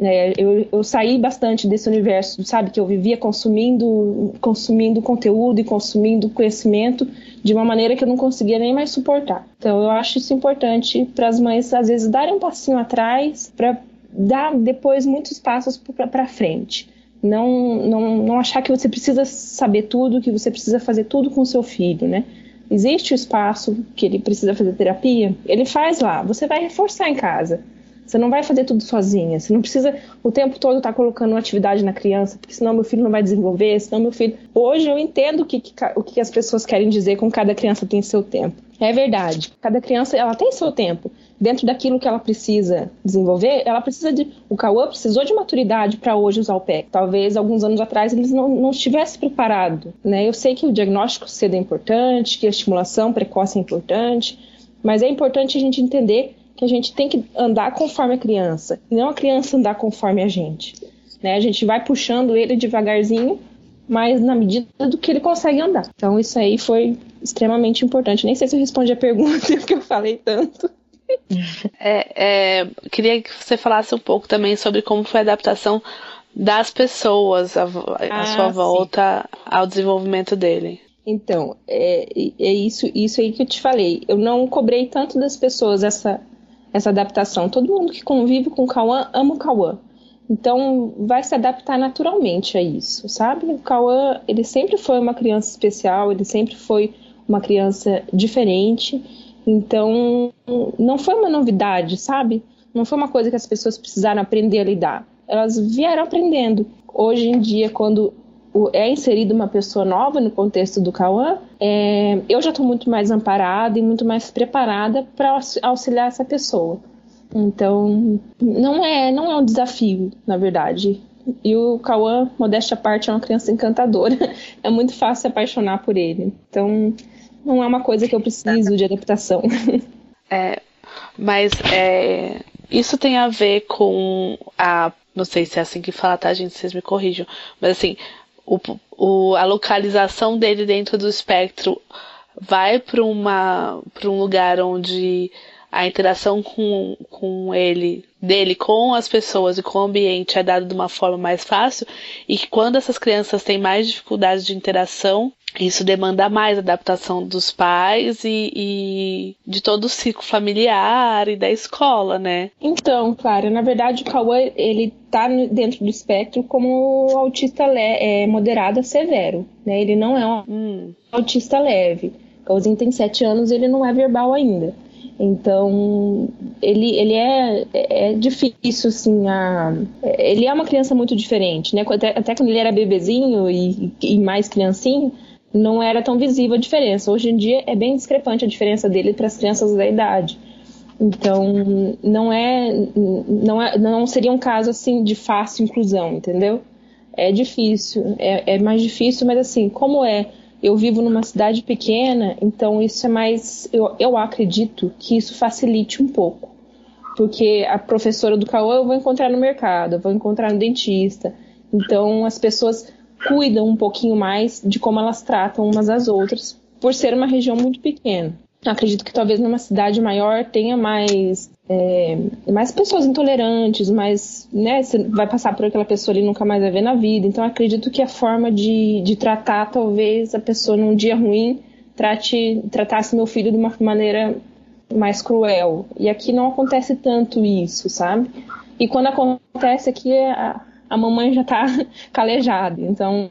é, eu, eu saí bastante desse universo, sabe? Que eu vivia consumindo, consumindo conteúdo e consumindo conhecimento de uma maneira que eu não conseguia nem mais suportar. Então eu acho isso importante para as mães, às vezes, darem um passinho atrás para dar depois muitos passos para frente. Não, não, não achar que você precisa saber tudo, que você precisa fazer tudo com o seu filho, né? Existe o espaço que ele precisa fazer terapia, ele faz lá. Você vai reforçar em casa. Você não vai fazer tudo sozinha. Você não precisa o tempo todo estar tá colocando uma atividade na criança, porque senão meu filho não vai desenvolver, senão meu filho. Hoje eu entendo o que, o que as pessoas querem dizer com cada criança tem seu tempo. É verdade. Cada criança ela tem seu tempo dentro daquilo que ela precisa desenvolver, ela precisa de. O Cauã precisou de maturidade para hoje usar o PEC. Talvez alguns anos atrás eles não, não estivessem preparados. Né? Eu sei que o diagnóstico cedo é importante, que a estimulação precoce é importante, mas é importante a gente entender que a gente tem que andar conforme a criança, e não a criança andar conforme a gente. Né? A gente vai puxando ele devagarzinho, mas na medida do que ele consegue andar. Então isso aí foi extremamente importante. Nem sei se eu respondi a pergunta porque eu falei tanto. É, é, queria que você falasse um pouco também sobre como foi a adaptação das pessoas à, à Ah, sua sim. volta ao desenvolvimento dele. Então, é, é isso, isso aí que eu te falei. Eu não cobrei tanto das pessoas essa, essa adaptação. Todo mundo que convive com o Cauã ama o Cauã. Então, vai se adaptar naturalmente a isso, sabe? O Cauã, ele sempre foi uma criança especial, ele sempre foi uma criança diferente. Então, não foi uma novidade, sabe? Não foi uma coisa que as pessoas precisaram aprender a lidar. Elas vieram aprendendo. Hoje em dia, quando é inserida uma pessoa nova no contexto do Cauã, é, eu já estou muito mais amparada e muito mais preparada para auxiliar essa pessoa. Então, não é, não é um desafio, na verdade. E o Cauã, modéstia à parte, é uma criança encantadora. É muito fácil se apaixonar por ele. Então, não é uma coisa que eu preciso de adaptação. É, mas é, isso tem a ver com a. Não sei se é assim que fala, tá, gente? Vocês me corrijam. Mas assim, o, o- a localização dele dentro do espectro vai para um lugar onde a interação com, com ele, dele com as pessoas e com o ambiente é dada de uma forma mais fácil e que quando essas crianças têm mais dificuldades de interação, isso demanda mais adaptação dos pais e, e de todo o ciclo familiar e da escola, né? Então, Clara, na verdade o Cauã, ele tá dentro do espectro como autista é, moderado a severo, né? Ele não é um Hum, autista leve. O Cauãzinho tem sete anos ele não é verbal ainda. Então, ele, ele é, é difícil, assim, a... ele é uma criança muito diferente, né? Até, até quando ele era bebezinho e, e mais criancinho, não era tão visível a diferença. Hoje em dia é bem discrepante a diferença dele para as crianças da idade. Então, não é, não é, não seria um caso assim de fácil inclusão, entendeu? É difícil, é, é mais difícil, mas assim, como é, eu vivo numa cidade pequena, então isso é mais, eu, eu acredito que isso facilite um pouco, porque a professora do Cauã eu vou encontrar no mercado, eu vou encontrar no dentista, então as pessoas cuidam um pouquinho mais de como elas tratam umas às outras, por ser uma região muito pequena. Acredito que talvez numa cidade maior tenha mais é, mais pessoas intolerantes, mais, né, você vai passar por aquela pessoa ali nunca mais vai ver na vida. Então acredito que a forma de, de tratar talvez a pessoa num dia ruim trate tratasse meu filho de uma maneira mais cruel. E aqui não acontece tanto isso, sabe? E quando acontece aqui a, a mamãe já tá calejada, então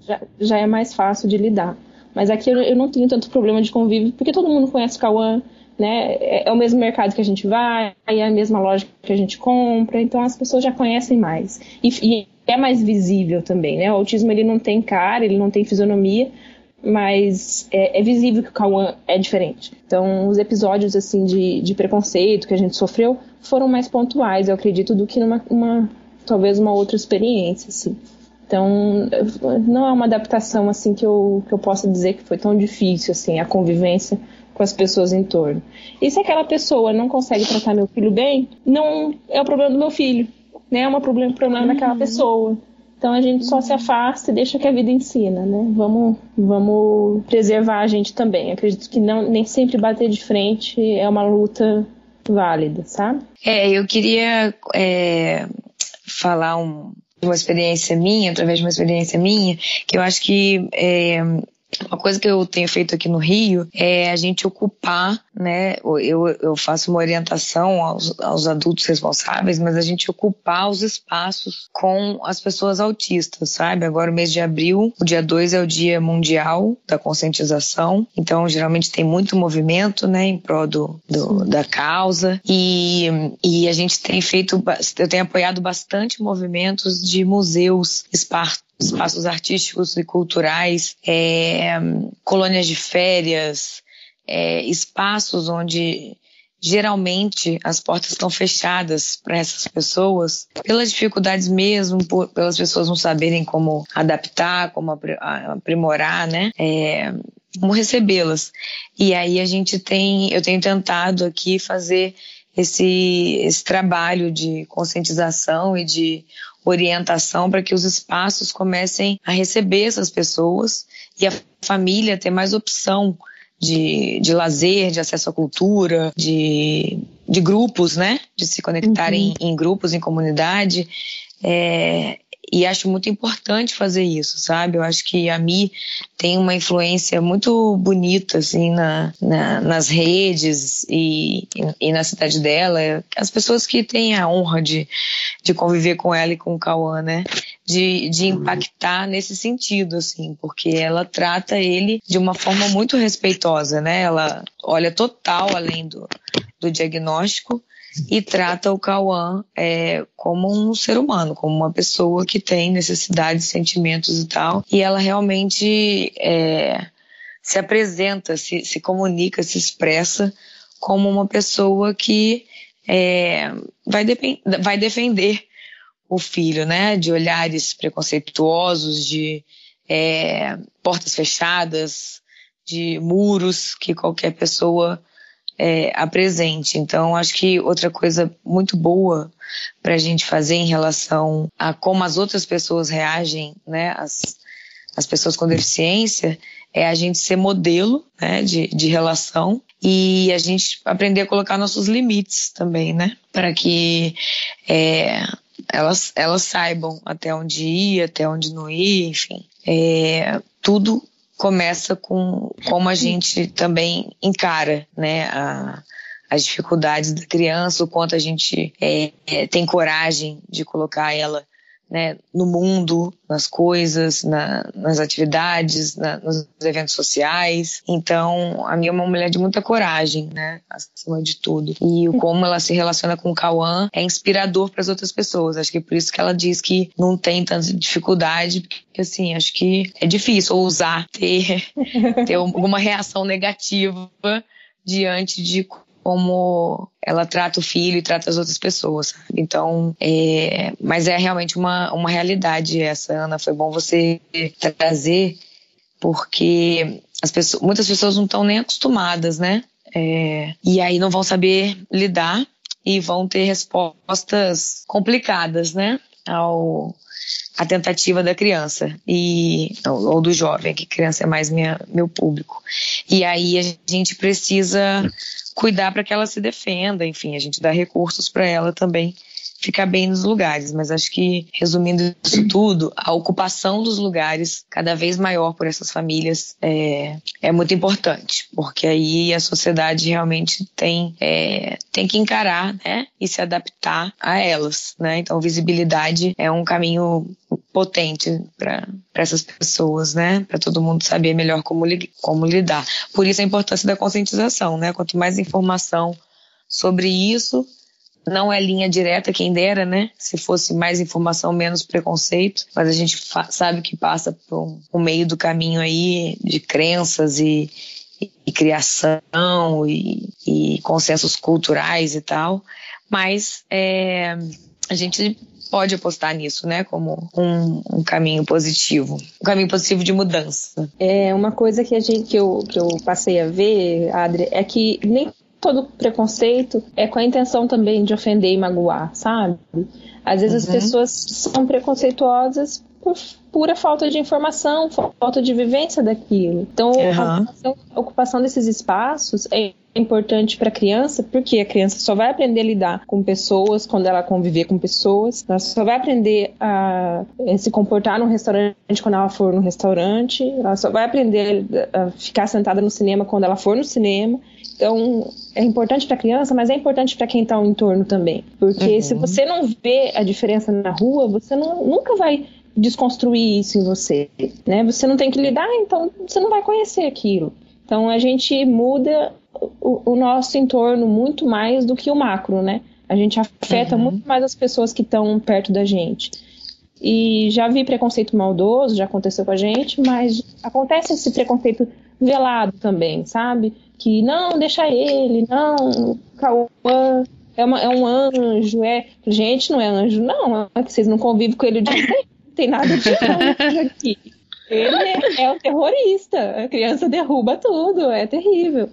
já, já é mais fácil de lidar. Mas aqui eu, eu não tenho tanto problema de convívio, porque todo mundo conhece o Cauã, né? É, é o mesmo mercado que a gente vai, é a mesma loja que a gente compra, então as pessoas já conhecem mais. E, e é mais visível também, né? O autismo ele não tem cara, ele não tem fisionomia, mas é, é visível que o Cauã é diferente. Então, os episódios assim de, de preconceito que a gente sofreu foram mais pontuais, eu acredito, do que numa uma, talvez uma outra experiência, assim. Então, não é uma adaptação assim que eu, que eu possa dizer que foi tão difícil assim a convivência com as pessoas em torno. E se aquela pessoa não consegue tratar meu filho bem, não é o problema do meu filho, né? É um problema, problema uhum. daquela pessoa. Então a gente só uhum. se afasta e deixa que a vida ensina, né? Vamos, vamos preservar a gente também. Acredito que não, nem sempre bater de frente é uma luta válida, sabe? É, eu queria é, falar um, uma experiência minha, através de uma experiência minha, que eu acho que é, uma coisa que eu tenho feito aqui no Rio é a gente ocupar, né? Eu, eu faço uma orientação aos, aos adultos responsáveis, mas a gente ocupar os espaços com as pessoas autistas, sabe? Agora, o mês de abril, o dia 2 é o Dia Mundial da Conscientização, então geralmente tem muito movimento, né, em prol do, do da causa, e, e a gente tem feito, eu tenho apoiado bastante movimentos de museus, espaços espaços artísticos e culturais, é, colônias de férias, é, espaços onde geralmente as portas estão fechadas para essas pessoas, pelas dificuldades mesmo, por, pelas pessoas não saberem como adaptar, como aprimorar, né? É, como recebê-las. E aí a gente tem, eu tenho tentado aqui fazer esse, esse trabalho de conscientização e de orientação para que os espaços comecem a receber essas pessoas e a família ter mais opção de, de lazer, de acesso à cultura, de, de grupos, né? De se conectarem uhum. em, em grupos, em comunidade. É, e acho muito importante fazer isso, sabe? Eu acho que a Mi tem uma influência muito bonita, assim, na, na nas redes e, e, na cidade dela. As pessoas que têm a honra de, de conviver com ela e com o Cauã, né? De, de impactar nesse sentido, assim, porque ela trata ele de uma forma muito respeitosa, né? Ela olha total além do, do diagnóstico e trata o Cauã é, como um ser humano, como uma pessoa que tem necessidades, sentimentos e tal. E ela realmente é, se apresenta, se, se comunica, se expressa como uma pessoa que é, vai, vai defender o filho, né? De olhares preconceituosos, de é, portas fechadas, de muros que qualquer pessoa é, apresente. Então, acho que outra coisa muito boa para a gente fazer em relação a como as outras pessoas reagem, né, as, as pessoas com deficiência, é a gente ser modelo né, de, de relação e a gente aprender a colocar nossos limites também, né, para que é, elas, elas saibam até onde ir, até onde não ir, enfim. É, tudo começa com como a gente também encara, né, a, as dificuldades da criança, o quanto a gente é, é, tem coragem de colocar ela né, no mundo, nas coisas, na, nas atividades, na, nos eventos sociais. Então, a minha é uma mulher de muita coragem, né, acima de tudo. E como ela se relaciona com o Cauã é inspirador para as outras pessoas. Acho que é por isso que ela diz que não tem tanta dificuldade, porque assim, acho que é difícil ousar ter, ter alguma reação negativa diante de como ela trata o filho e trata as outras pessoas. Então, é, mas é realmente uma, uma realidade essa, Ana. Foi bom você trazer, porque as pessoas, muitas pessoas não estão nem acostumadas, né? É, e aí não vão saber lidar e vão ter respostas complicadas, né? Ao, a tentativa da criança e ou, ou, do jovem, que criança é mais minha, meu público. E aí a gente precisa cuidar para que ela se defenda, enfim, a gente dá recursos para ela também ficar bem nos lugares. Mas acho que, resumindo isso tudo, a ocupação dos lugares cada vez maior por essas famílias é, é muito importante, porque aí a sociedade realmente tem, é, tem que encarar né, e se adaptar a elas. Né? Então, visibilidade é um caminho potente para essas pessoas, né? Para todo mundo saber melhor como, li, como lidar. Por isso a importância da conscientização, né? Quanto mais informação sobre isso, não é linha direta, quem dera, né? Se fosse mais informação, menos preconceito. Mas a gente sabe que passa por um, um, meio do caminho aí de crenças e, e, e criação e, e, consensos culturais e tal. Mas é, a gente pode apostar nisso, né, como um, um, caminho positivo, um caminho positivo de mudança. É uma coisa que a gente que eu, que eu passei a ver, Adri, é que nem todo preconceito é com a intenção também de ofender e magoar, sabe? Às vezes uhum. as pessoas são preconceituosas por pura falta de informação, falta de vivência daquilo. Então, uhum. a, ocupação, a ocupação desses espaços é importante para a criança, porque a criança só vai aprender a lidar com pessoas quando ela conviver com pessoas, ela só vai aprender a, a se comportar no restaurante quando ela for no restaurante, ela só vai aprender a ficar sentada no cinema quando ela for no cinema. Então, é importante para a criança, mas é importante para quem está ao entorno também. Porque uhum. se você não vê a diferença na rua, você não, nunca vai desconstruir isso em você, né? Você não tem que lidar, então você não vai conhecer aquilo. Então a gente muda o, o nosso entorno muito mais do que o macro, né? A gente afeta uhum. muito mais as pessoas que estão perto da gente. E já vi preconceito maldoso, já aconteceu com a gente, mas acontece esse preconceito velado também, sabe? Que não, deixa ele, não, Cauã é, uma, é um anjo, é. Gente, não é anjo, não, é que vocês não convivem com ele de não tem nada de anjo aqui. Ele é, é um terrorista, a criança derruba tudo, é terrível.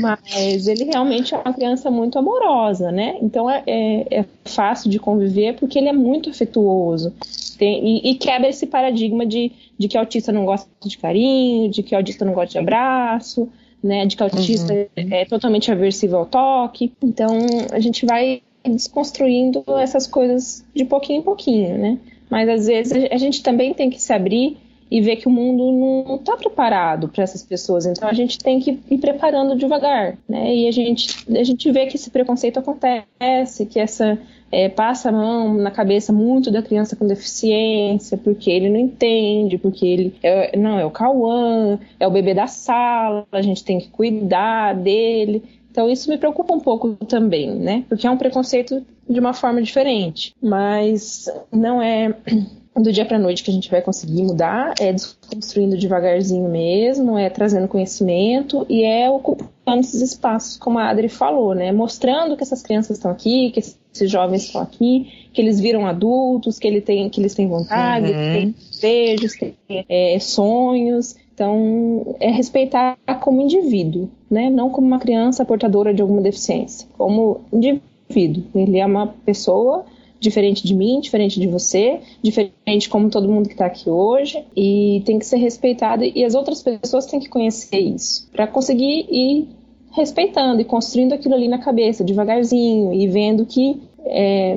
Mas ele realmente é uma criança muito amorosa, né? Então é, é, é fácil de conviver porque ele é muito afetuoso. Tem, e, e, quebra esse paradigma de, de que autista não gosta de carinho, de que autista não gosta de abraço, né? De que autista uhum. é totalmente aversivo ao toque. Então a gente vai desconstruindo essas coisas de pouquinho em pouquinho, né? Mas às vezes a gente também tem que se abrir e ver que o mundo não está preparado para essas pessoas. Então a gente tem que ir preparando devagar, né? E a gente, a gente vê que esse preconceito acontece, que essa é, passa a mão na cabeça muito da criança com deficiência, porque ele não entende, porque ele é, não é o Cauã, é o bebê da sala, a gente tem que cuidar dele. Então isso me preocupa um pouco também, né? Porque é um preconceito de uma forma diferente, mas não é do dia para noite que a gente vai conseguir mudar, é desconstruindo devagarzinho mesmo, é trazendo conhecimento e é ocupando esses espaços, como a Adri falou, né? Mostrando que essas crianças estão aqui, que esses jovens estão aqui, que eles viram adultos, que, ele tem, que eles têm vontade, uhum. têm desejos, têm é, sonhos. Então, é respeitar como indivíduo, né? Não como uma criança portadora de alguma deficiência, como indivíduo. Ele é uma pessoa diferente de mim, diferente de você, diferente como todo mundo que está aqui hoje, e tem que ser respeitado e as outras pessoas têm que conhecer isso para conseguir ir respeitando e construindo aquilo ali na cabeça devagarzinho e vendo que é,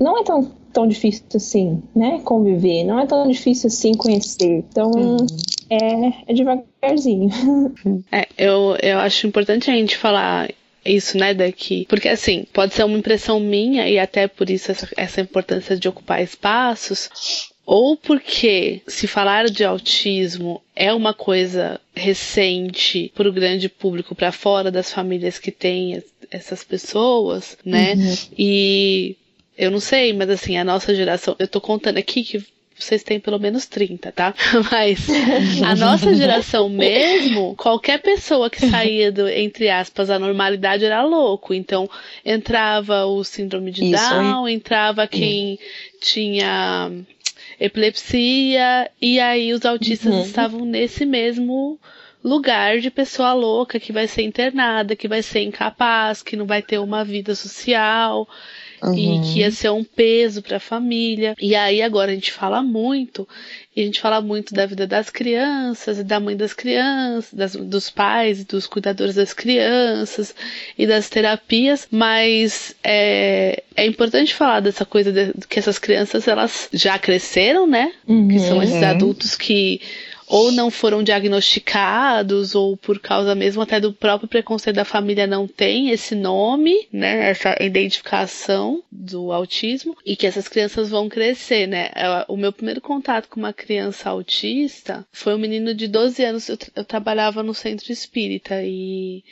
não é tão tão difícil assim, né? Conviver, não é tão difícil assim conhecer. Então, uhum. é, é devagarzinho. É, eu, eu acho importante a gente falar isso, né, daqui. Porque assim, pode ser uma impressão minha e até por isso essa, essa importância de ocupar espaços, ou porque se falar de autismo é uma coisa recente para o grande público, para fora das famílias que têm essas pessoas, né? Uhum. E eu não sei, mas assim, a nossa geração, eu tô contando aqui que vocês têm pelo menos 30, tá? Mas a nossa geração mesmo, qualquer pessoa que saía do, entre aspas, a normalidade era louco. Então, entrava o síndrome de Isso, Down, hein? entrava quem tinha epilepsia, e aí os autistas uhum. estavam nesse mesmo lugar de pessoa louca que vai ser internada, que vai ser incapaz, que não vai ter uma vida social. Uhum. e que ia ser um peso para a família. E aí agora a gente fala muito, e a gente fala muito da vida das crianças e da mãe das crianças, das, dos pais, dos cuidadores das crianças e das terapias, mas é, é importante falar dessa coisa de, que essas crianças elas já cresceram, né? Uhum. Que são esses uhum. adultos que ou não foram diagnosticados, ou por causa mesmo até do próprio preconceito da família não tem esse nome, né, essa identificação do autismo, e que essas crianças vão crescer, né. O meu primeiro contato com uma criança autista foi um menino de 12 anos, eu, eu trabalhava no centro espírita e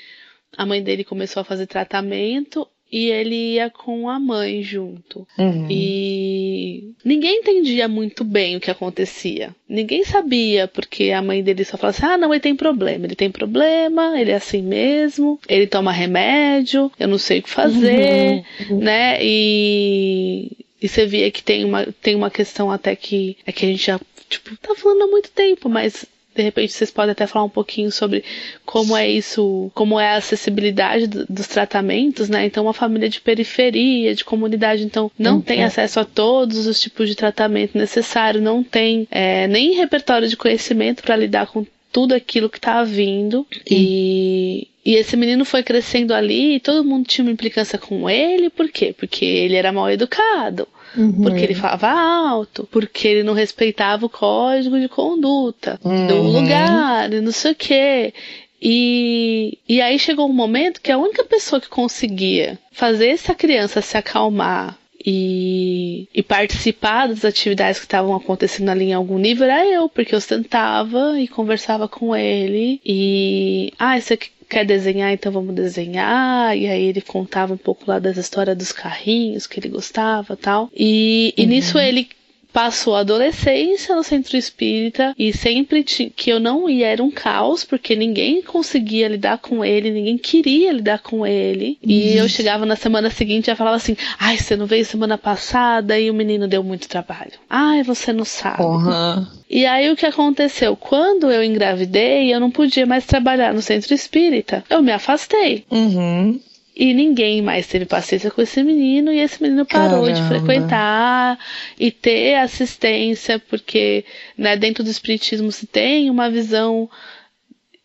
a mãe dele começou a fazer tratamento e ele ia com a mãe junto. Uhum. E ninguém entendia muito bem o que acontecia. Ninguém sabia, porque a mãe dele só falava assim: ah, não, ele tem problema, ele tem problema, ele é assim mesmo, ele toma remédio, eu não sei o que fazer, uhum. né? E. E você via que tem uma, tem uma questão até que é que a gente já, tipo, tá falando há muito tempo, mas de repente vocês podem até falar um pouquinho sobre como é isso, como é a acessibilidade do, dos tratamentos, né? Então, uma família de periferia, de comunidade, então não uhum. tem acesso a todos os tipos de tratamento necessário, não tem é, nem repertório de conhecimento para lidar com tudo aquilo que tá vindo. E, e esse menino foi crescendo ali e todo mundo tinha uma implicância com ele, por quê? Porque ele era mal educado. Uhum. Porque ele falava alto, porque ele não respeitava o código de conduta uhum. do lugar, e não sei o quê. E, e aí chegou um momento que a única pessoa que conseguia fazer essa criança se acalmar e, e, participar das atividades que estavam acontecendo ali em algum nível era eu, porque eu sentava e conversava com ele e ah, isso aqui quer desenhar, então vamos desenhar. E aí ele contava um pouco lá das histórias dos carrinhos que ele gostava tal. E, e uhum. nisso ele passou a adolescência no centro espírita e sempre que eu não ia era um caos, porque ninguém conseguia lidar com ele, ninguém queria lidar com ele. E eu chegava na semana seguinte e falava assim: ai, você não veio semana passada e o menino deu muito trabalho. Ai, você não sabe. Uhum. E aí o que aconteceu? Quando eu engravidei, eu não podia mais trabalhar no centro espírita. Eu me afastei. Uhum. E ninguém mais teve paciência com esse menino e esse menino parou Caramba. de frequentar e ter assistência, porque né, dentro do espiritismo se tem uma visão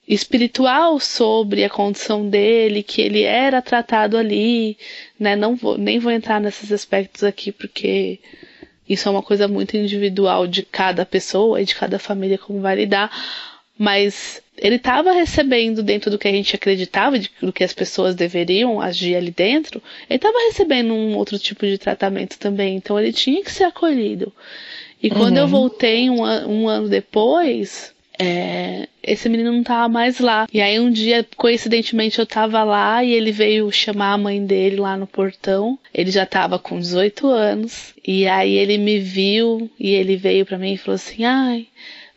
espiritual sobre a condição dele, que ele era tratado ali, né? Não vou, nem vou entrar nesses aspectos aqui porque isso é uma coisa muito individual de cada pessoa e de cada família como vai lidar, mas ele estava recebendo dentro do que a gente acreditava, de, do que as pessoas deveriam agir ali dentro, ele estava recebendo um outro tipo de tratamento também, então ele tinha que ser acolhido. E quando eu voltei um, um ano depois, é, esse menino não tava mais lá. E aí um dia, coincidentemente, eu tava lá e ele veio chamar a mãe dele lá no portão. Ele já tava com 18 anos. E aí ele me viu e ele veio pra mim e falou assim: "Ai,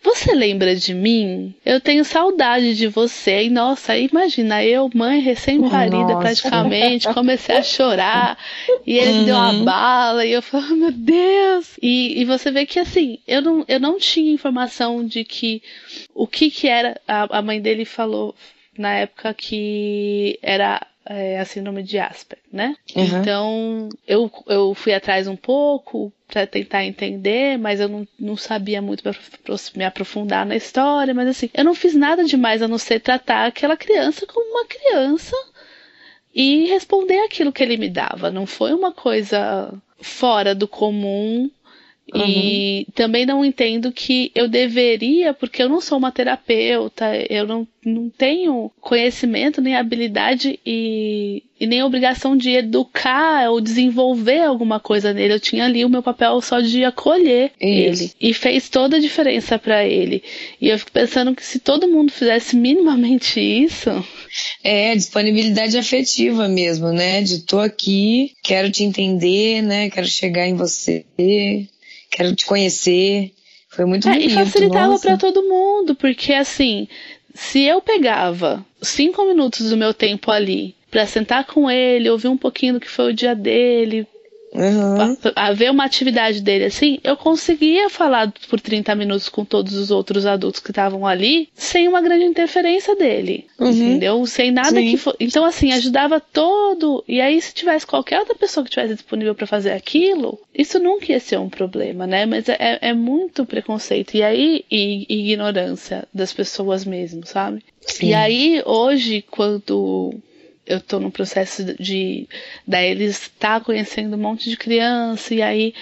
você lembra de mim? Eu tenho saudade de você. E nossa, imagina, eu, mãe recém-parida praticamente, comecei a chorar. E ele me deu uma bala. E eu falei, oh, meu Deus. E, e você vê que assim, eu não, eu não tinha informação de que o que que era. A, a mãe dele falou na época que era é, a síndrome de Asper, né? Uhum. Então, eu, eu fui atrás um pouco para tentar entender, mas eu não, não sabia muito para me aprofundar na história, mas assim, eu não fiz nada demais a não ser tratar aquela criança como uma criança e responder aquilo que ele me dava. Não foi uma coisa fora do comum. E também não entendo que eu deveria, porque eu não sou uma terapeuta, eu não, não tenho conhecimento, nem habilidade e, e nem obrigação de educar ou desenvolver alguma coisa nele. Eu tinha ali o meu papel só de acolher Isso. ele. E fez toda a diferença para ele. E eu fico pensando que se todo mundo fizesse minimamente isso, É, disponibilidade afetiva mesmo, né? De tô aqui, quero te entender, né? Quero chegar em você, quero te conhecer. Foi muito É, bonito. e facilitava pra todo mundo, porque assim, se eu pegava cinco minutos do meu tempo ali pra sentar com ele, ouvir um pouquinho do que foi o dia dele, Uhum. a, a ver uma atividade dele assim, eu conseguia falar por 30 minutos com todos os outros adultos que estavam ali, sem uma grande interferência dele, Uhum. entendeu? Sem nada Sim. que fosse. Então, assim, ajudava todo. E aí, se tivesse qualquer outra pessoa que tivesse disponível pra fazer aquilo, isso nunca ia ser um problema, né? Mas é, é muito preconceito. E aí, e, e ignorância das pessoas mesmo, sabe? Sim. E aí, hoje, quando eu tô no processo de da eles estar conhecendo um monte de criança e aí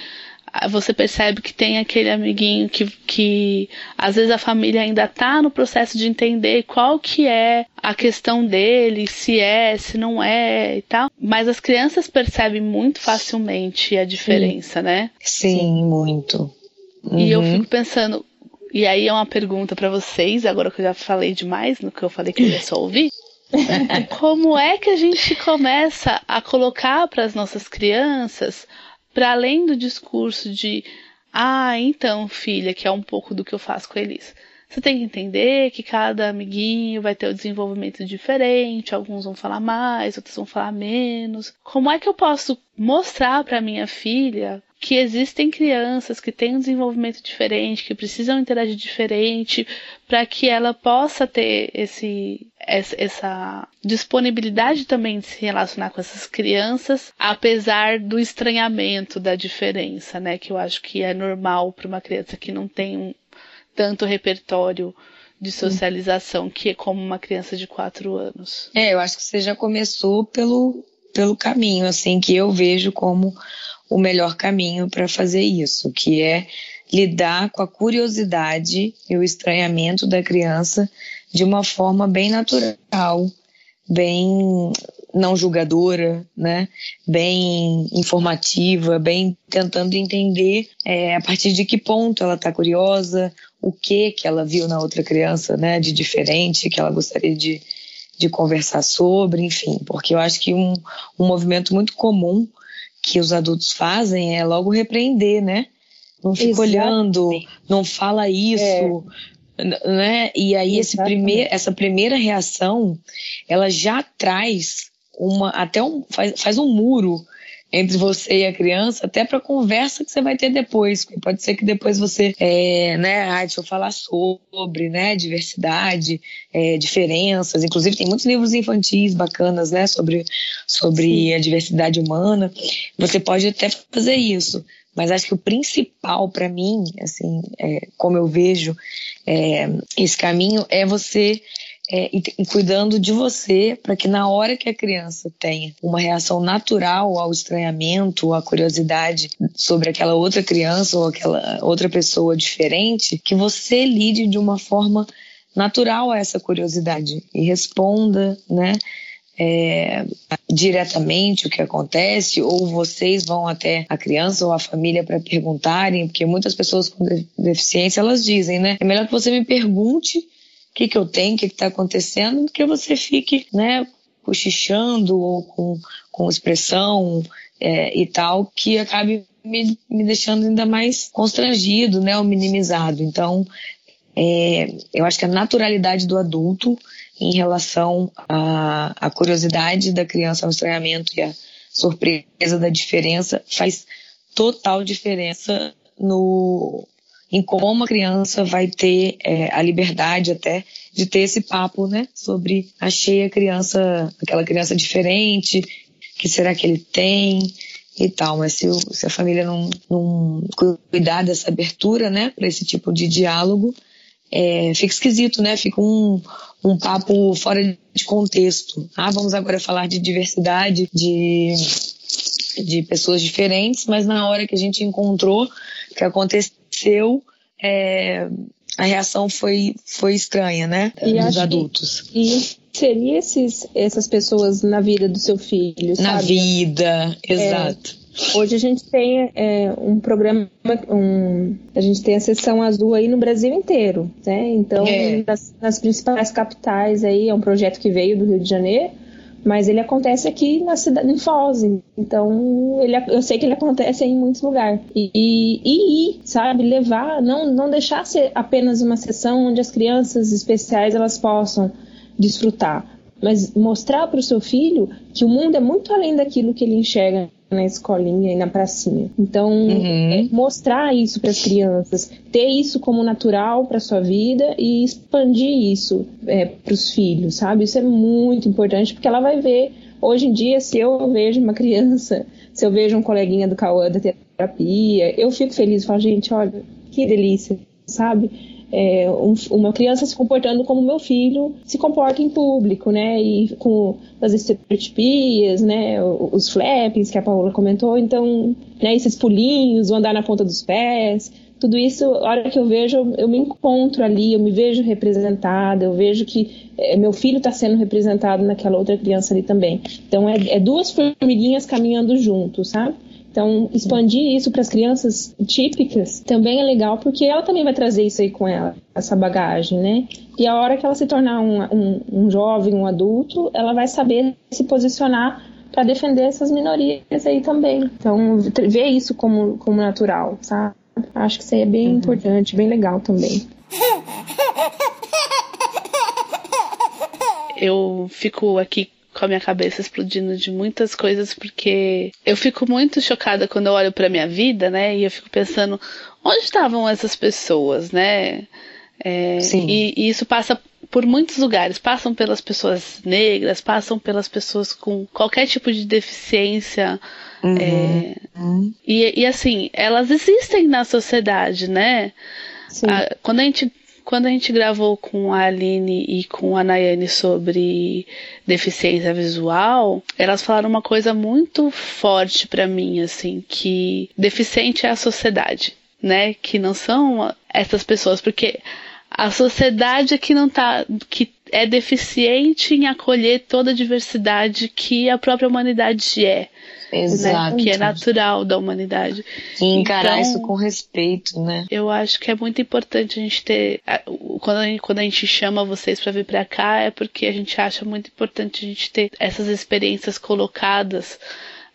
você percebe que tem aquele amiguinho que, que às vezes a família ainda tá no processo de entender qual que é a questão dele, se é, se não é e tal. Mas as crianças percebem muito facilmente a diferença, né? Sim, muito. E eu Uhum. fico pensando, e aí é uma pergunta pra vocês, agora que eu já falei demais no que eu falei que eu ia só ouvir. Como é que a gente começa a colocar para as nossas crianças, para além do discurso de, ah, então, filha, que é um pouco do que eu faço com eles. Você tem que entender que cada amiguinho vai ter um desenvolvimento diferente, alguns vão falar mais, outros vão falar menos. Como é que eu posso mostrar para minha filha que existem crianças que têm um desenvolvimento diferente, que precisam interagir diferente, para que ela possa ter esse, essa, disponibilidade também de se relacionar com essas crianças, apesar do estranhamento da diferença, né? Que eu acho que é normal para uma criança que não tem tanto repertório de socialização que é como uma criança de quatro anos. É, eu acho que você já começou pelo, pelo caminho, assim, que eu vejo como o melhor caminho para fazer isso, que é lidar com a curiosidade e o estranhamento da criança de uma forma bem natural, bem não julgadora, né? Bem informativa, bem tentando entender é, a partir de que ponto ela está curiosa, o que que ela viu na outra criança, né? De diferente que ela gostaria de, de conversar sobre, enfim, porque eu acho que um, um movimento muito comum que os adultos fazem é logo repreender, né? não fica Exato. olhando, não fala isso, É. né? E aí esse Exatamente. primeir, essa primeira reação, ela já traz uma até um faz, faz um muro entre você e a criança, até para conversa que você vai ter depois. Pode ser que depois você, é, né, ah, deixa eu falar sobre, né, diversidade, é, diferenças. Inclusive tem muitos livros infantis bacanas, né, sobre sobre a diversidade humana. Você pode até fazer isso, mas acho que o principal para mim, assim, é, como eu vejo é, esse caminho, é você é, e, e cuidando de você para que na hora que a criança tenha uma reação natural ao estranhamento, à curiosidade sobre aquela outra criança ou aquela outra pessoa diferente, que você lide de uma forma natural a essa curiosidade e responda, né? é, diretamente o que acontece, ou vocês vão até a criança ou a família para perguntarem, porque muitas pessoas com de- deficiência elas dizem, né? É melhor que você me pergunte que, que eu tenho, o que está acontecendo, do que você fique, né, cochichando ou com, com expressão é, e tal, que acabe me, me deixando ainda mais constrangido, né, ou minimizado. Então, é, eu acho que a naturalidade do adulto em relação à, à curiosidade da criança ao estranhamento e a surpresa da diferença faz total diferença no em como a criança vai ter é, a liberdade até de ter esse papo, né, sobre achei a criança, aquela criança diferente, que será que ele tem e tal, mas se, se a família não, não cuidar dessa abertura, né, para esse tipo de diálogo, é, fica esquisito, né? Fica um, um papo fora de contexto. Ah, vamos agora falar de diversidade, de, de pessoas diferentes, mas na hora que a gente encontrou, que aconteceu, é, a reação foi, foi estranha, né? E Dos acho que- adultos. E inserir esses, essas pessoas na vida do seu filho, Na sabe? vida, exato. Hoje a gente tem é, um programa, um, a gente tem a sessão azul aí no Brasil inteiro, né? Então, É. nas, nas principais capitais aí, é um projeto que veio do Rio de Janeiro, mas ele acontece aqui na cidade, em Foz. Então, ele, eu sei que ele acontece em muitos lugares. E, e, e ir, sabe? Levar, não, não deixar ser apenas uma sessão onde as crianças especiais elas possam desfrutar, mas mostrar para o seu filho que o mundo é muito além daquilo que ele enxerga na escolinha e na pracinha. Então, Uhum. é mostrar isso para as crianças, ter isso como natural para sua vida e expandir isso para os filhos, sabe? Isso é muito importante porque ela vai ver. Hoje em dia, se eu vejo uma criança, se eu vejo um coleguinha do Cauã da terapia, eu fico feliz, falo, gente, olha, que delícia, sabe? É, um- uma criança se comportando como meu filho se comporta em público, né? E com as estereotipias, né? Os flappings que a Paola comentou, então, né? Esses pulinhos, o andar na ponta dos pés, tudo isso, a hora que eu vejo, eu, eu me encontro ali, eu me vejo representada, eu vejo que é, meu filho está sendo representado naquela outra criança ali também. Então, é, é duas formiguinhas caminhando juntos, sabe? Então, expandir isso para as crianças típicas também é legal, porque ela também vai trazer isso aí com ela, essa bagagem, né? E a hora que ela se tornar um, um, um jovem, um adulto, ela vai saber se posicionar para defender essas minorias aí também. Então, ver isso como, como natural, sabe? Acho que isso aí é bem importante, bem legal também. eu fico aqui com a minha cabeça explodindo de muitas coisas porque eu fico muito chocada quando eu olho para minha vida, né? E eu fico pensando onde estavam essas pessoas, né? É, Sim. E, e isso passa por muitos lugares, passam pelas pessoas negras, passam pelas pessoas com qualquer tipo de deficiência. é, e, e assim, elas existem na sociedade, né? Ah, quando, a gente, quando a gente gravou com a Aline e com a Nayane sobre deficiência visual, elas falaram uma coisa muito forte pra mim, assim, que deficiente é a sociedade, né? Que não são essas pessoas, porque a sociedade é que não tá, que é deficiente em acolher toda a diversidade que a própria humanidade é, Exato. né? Que é natural da humanidade. E encarar Então- isso com respeito, né? Eu acho que é muito importante a gente ter. Quando a gente, quando a gente chama vocês para vir para cá, é porque a gente acha muito importante a gente ter essas experiências colocadas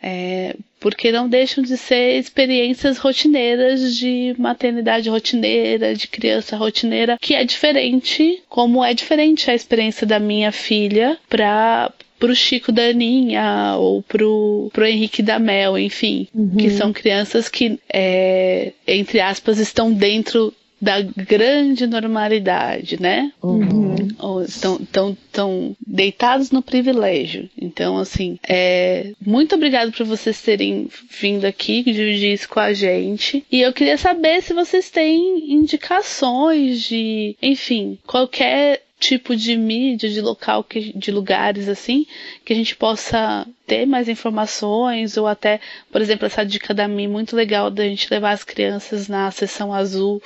É, porque não deixam de ser experiências rotineiras de maternidade rotineira, de criança rotineira, que é diferente, como é diferente a experiência da minha filha para pro Chico da Aninha ou pro, pro Henrique da Mel, enfim, uhum. que são crianças que, é, entre aspas, estão dentro da grande normalidade, né? Uhum. Estão tão, tão deitados no privilégio. Então, assim, é, muito obrigado por vocês terem vindo aqui dividir isso com a gente. E eu queria saber se vocês têm indicações de, enfim, qualquer tipo de mídia, de local, que, de lugares assim, que a gente possa ter mais informações, ou até, por exemplo, essa dica da Mi muito legal da gente levar as crianças na sessão azul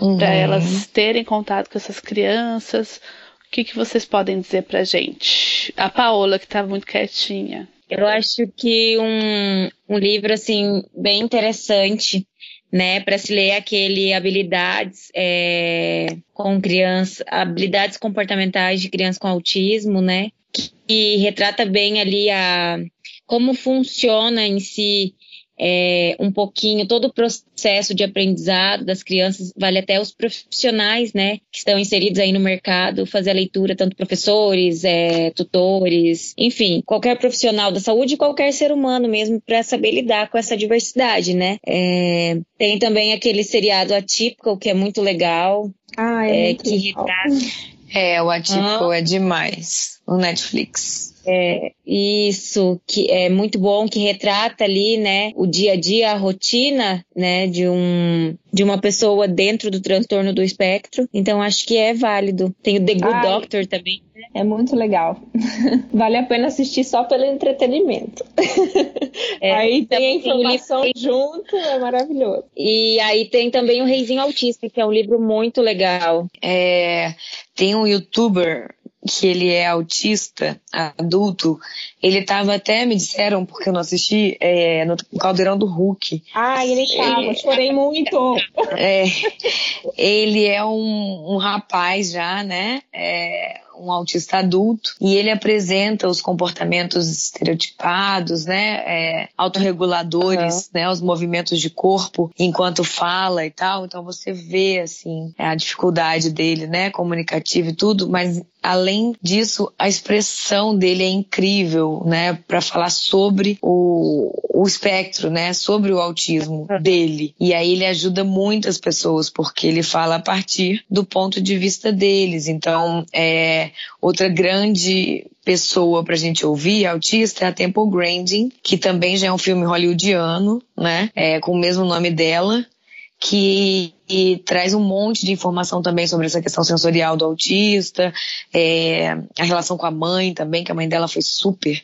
uhum. para elas terem contato com essas crianças. O que, que vocês podem dizer pra gente? A Paola, que tá muito quietinha. Eu acho que um, um livro, assim, bem interessante, né, para se ler aquele habilidades é, com crianças, habilidades comportamentais de crianças com autismo, né, que, que retrata bem ali a como funciona em si é, um pouquinho todo o processo de aprendizado das crianças, vale até os profissionais, né, que estão inseridos aí no mercado, fazer a leitura, tanto professores, é, tutores, enfim, qualquer profissional da saúde, qualquer ser humano mesmo, para saber lidar com essa diversidade, né. É, tem também aquele seriado atípico, que é muito legal, ah, é, muito que retrata. É, o atípico ah. é demais, no Netflix. É, isso, que é muito bom, que retrata ali, né, o dia a dia, a rotina, né, de um de uma pessoa dentro do transtorno do espectro. Então acho que é válido. Tem o The Good Ai, Doctor também. É muito legal. vale a pena assistir só pelo entretenimento. É, aí tem a informação tem... junto, é maravilhoso. E aí tem também o Reizinho Autista, que é um livro muito legal. É, tem um youtuber que ele é autista, adulto, ele tava até, me disseram, porque eu não assisti, é, no Caldeirão do Hulk. Ah, ele tava, ele, chorei muito. É, ele é um, um rapaz já, né? É, um autista adulto, e ele apresenta os comportamentos estereotipados, né, é, autorreguladores, uhum. né, os movimentos de corpo enquanto fala e tal. Então você vê, assim, a dificuldade dele, né, comunicativa e tudo, mas além disso, a expressão dele é incrível, né, para falar sobre o, o espectro, né, sobre o autismo dele. E aí ele ajuda muitas pessoas, porque ele fala a partir do ponto de vista deles. Então, é, outra grande pessoa pra gente ouvir, autista, é a Temple Grandin, que também já é um filme hollywoodiano, né? É, com o mesmo nome dela, que traz um monte de informação também sobre essa questão sensorial do autista, é, a relação com a mãe também, que a mãe dela foi super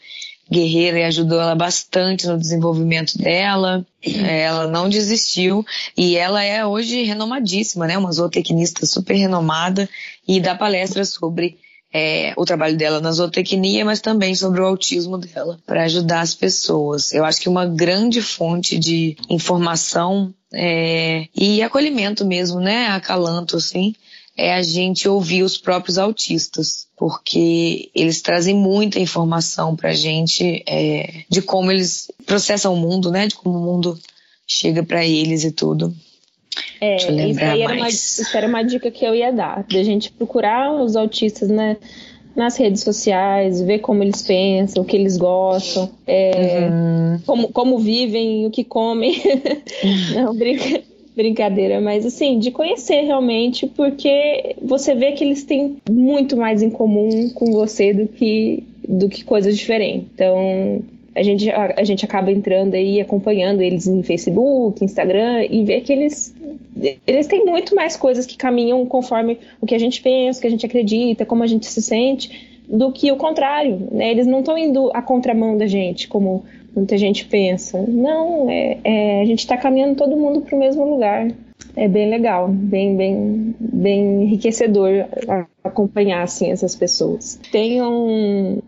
guerreira e ajudou ela bastante no desenvolvimento dela. Ela não desistiu e ela é hoje renomadíssima, né? Uma zootecnista super renomada e dá palestras sobre é, o trabalho dela na zootecnia, mas também sobre o autismo dela, para ajudar as pessoas. Eu acho que uma grande fonte de informação é, e acolhimento mesmo, né, acalanto, assim, é a gente ouvir os próprios autistas, porque eles trazem muita informação pra gente é, de como eles processam o mundo, né, de como o mundo chega para eles e tudo. É, isso, aí era uma, isso era uma dica que eu ia dar, da gente procurar os autistas né, nas redes sociais, ver como eles pensam, o que eles gostam, é, uhum. como, como vivem, o que comem. Não, brinca, brincadeira, mas assim, de conhecer realmente, porque você vê que eles têm muito mais em comum com você do que, do que coisas diferentes. Então, a gente, a, a, gente acaba entrando aí, acompanhando eles em Facebook, Instagram, e vê que eles, eles têm muito mais coisas que caminham conforme o que a gente pensa, o que a gente acredita, como a gente se sente, do que o contrário. Né? Eles não estão indo à contramão da gente, como muita gente pensa. Não, é, é a gente está caminhando todo mundo para o mesmo lugar. É bem legal, bem, bem, bem enriquecedor acompanhar assim, essas pessoas. Tem um,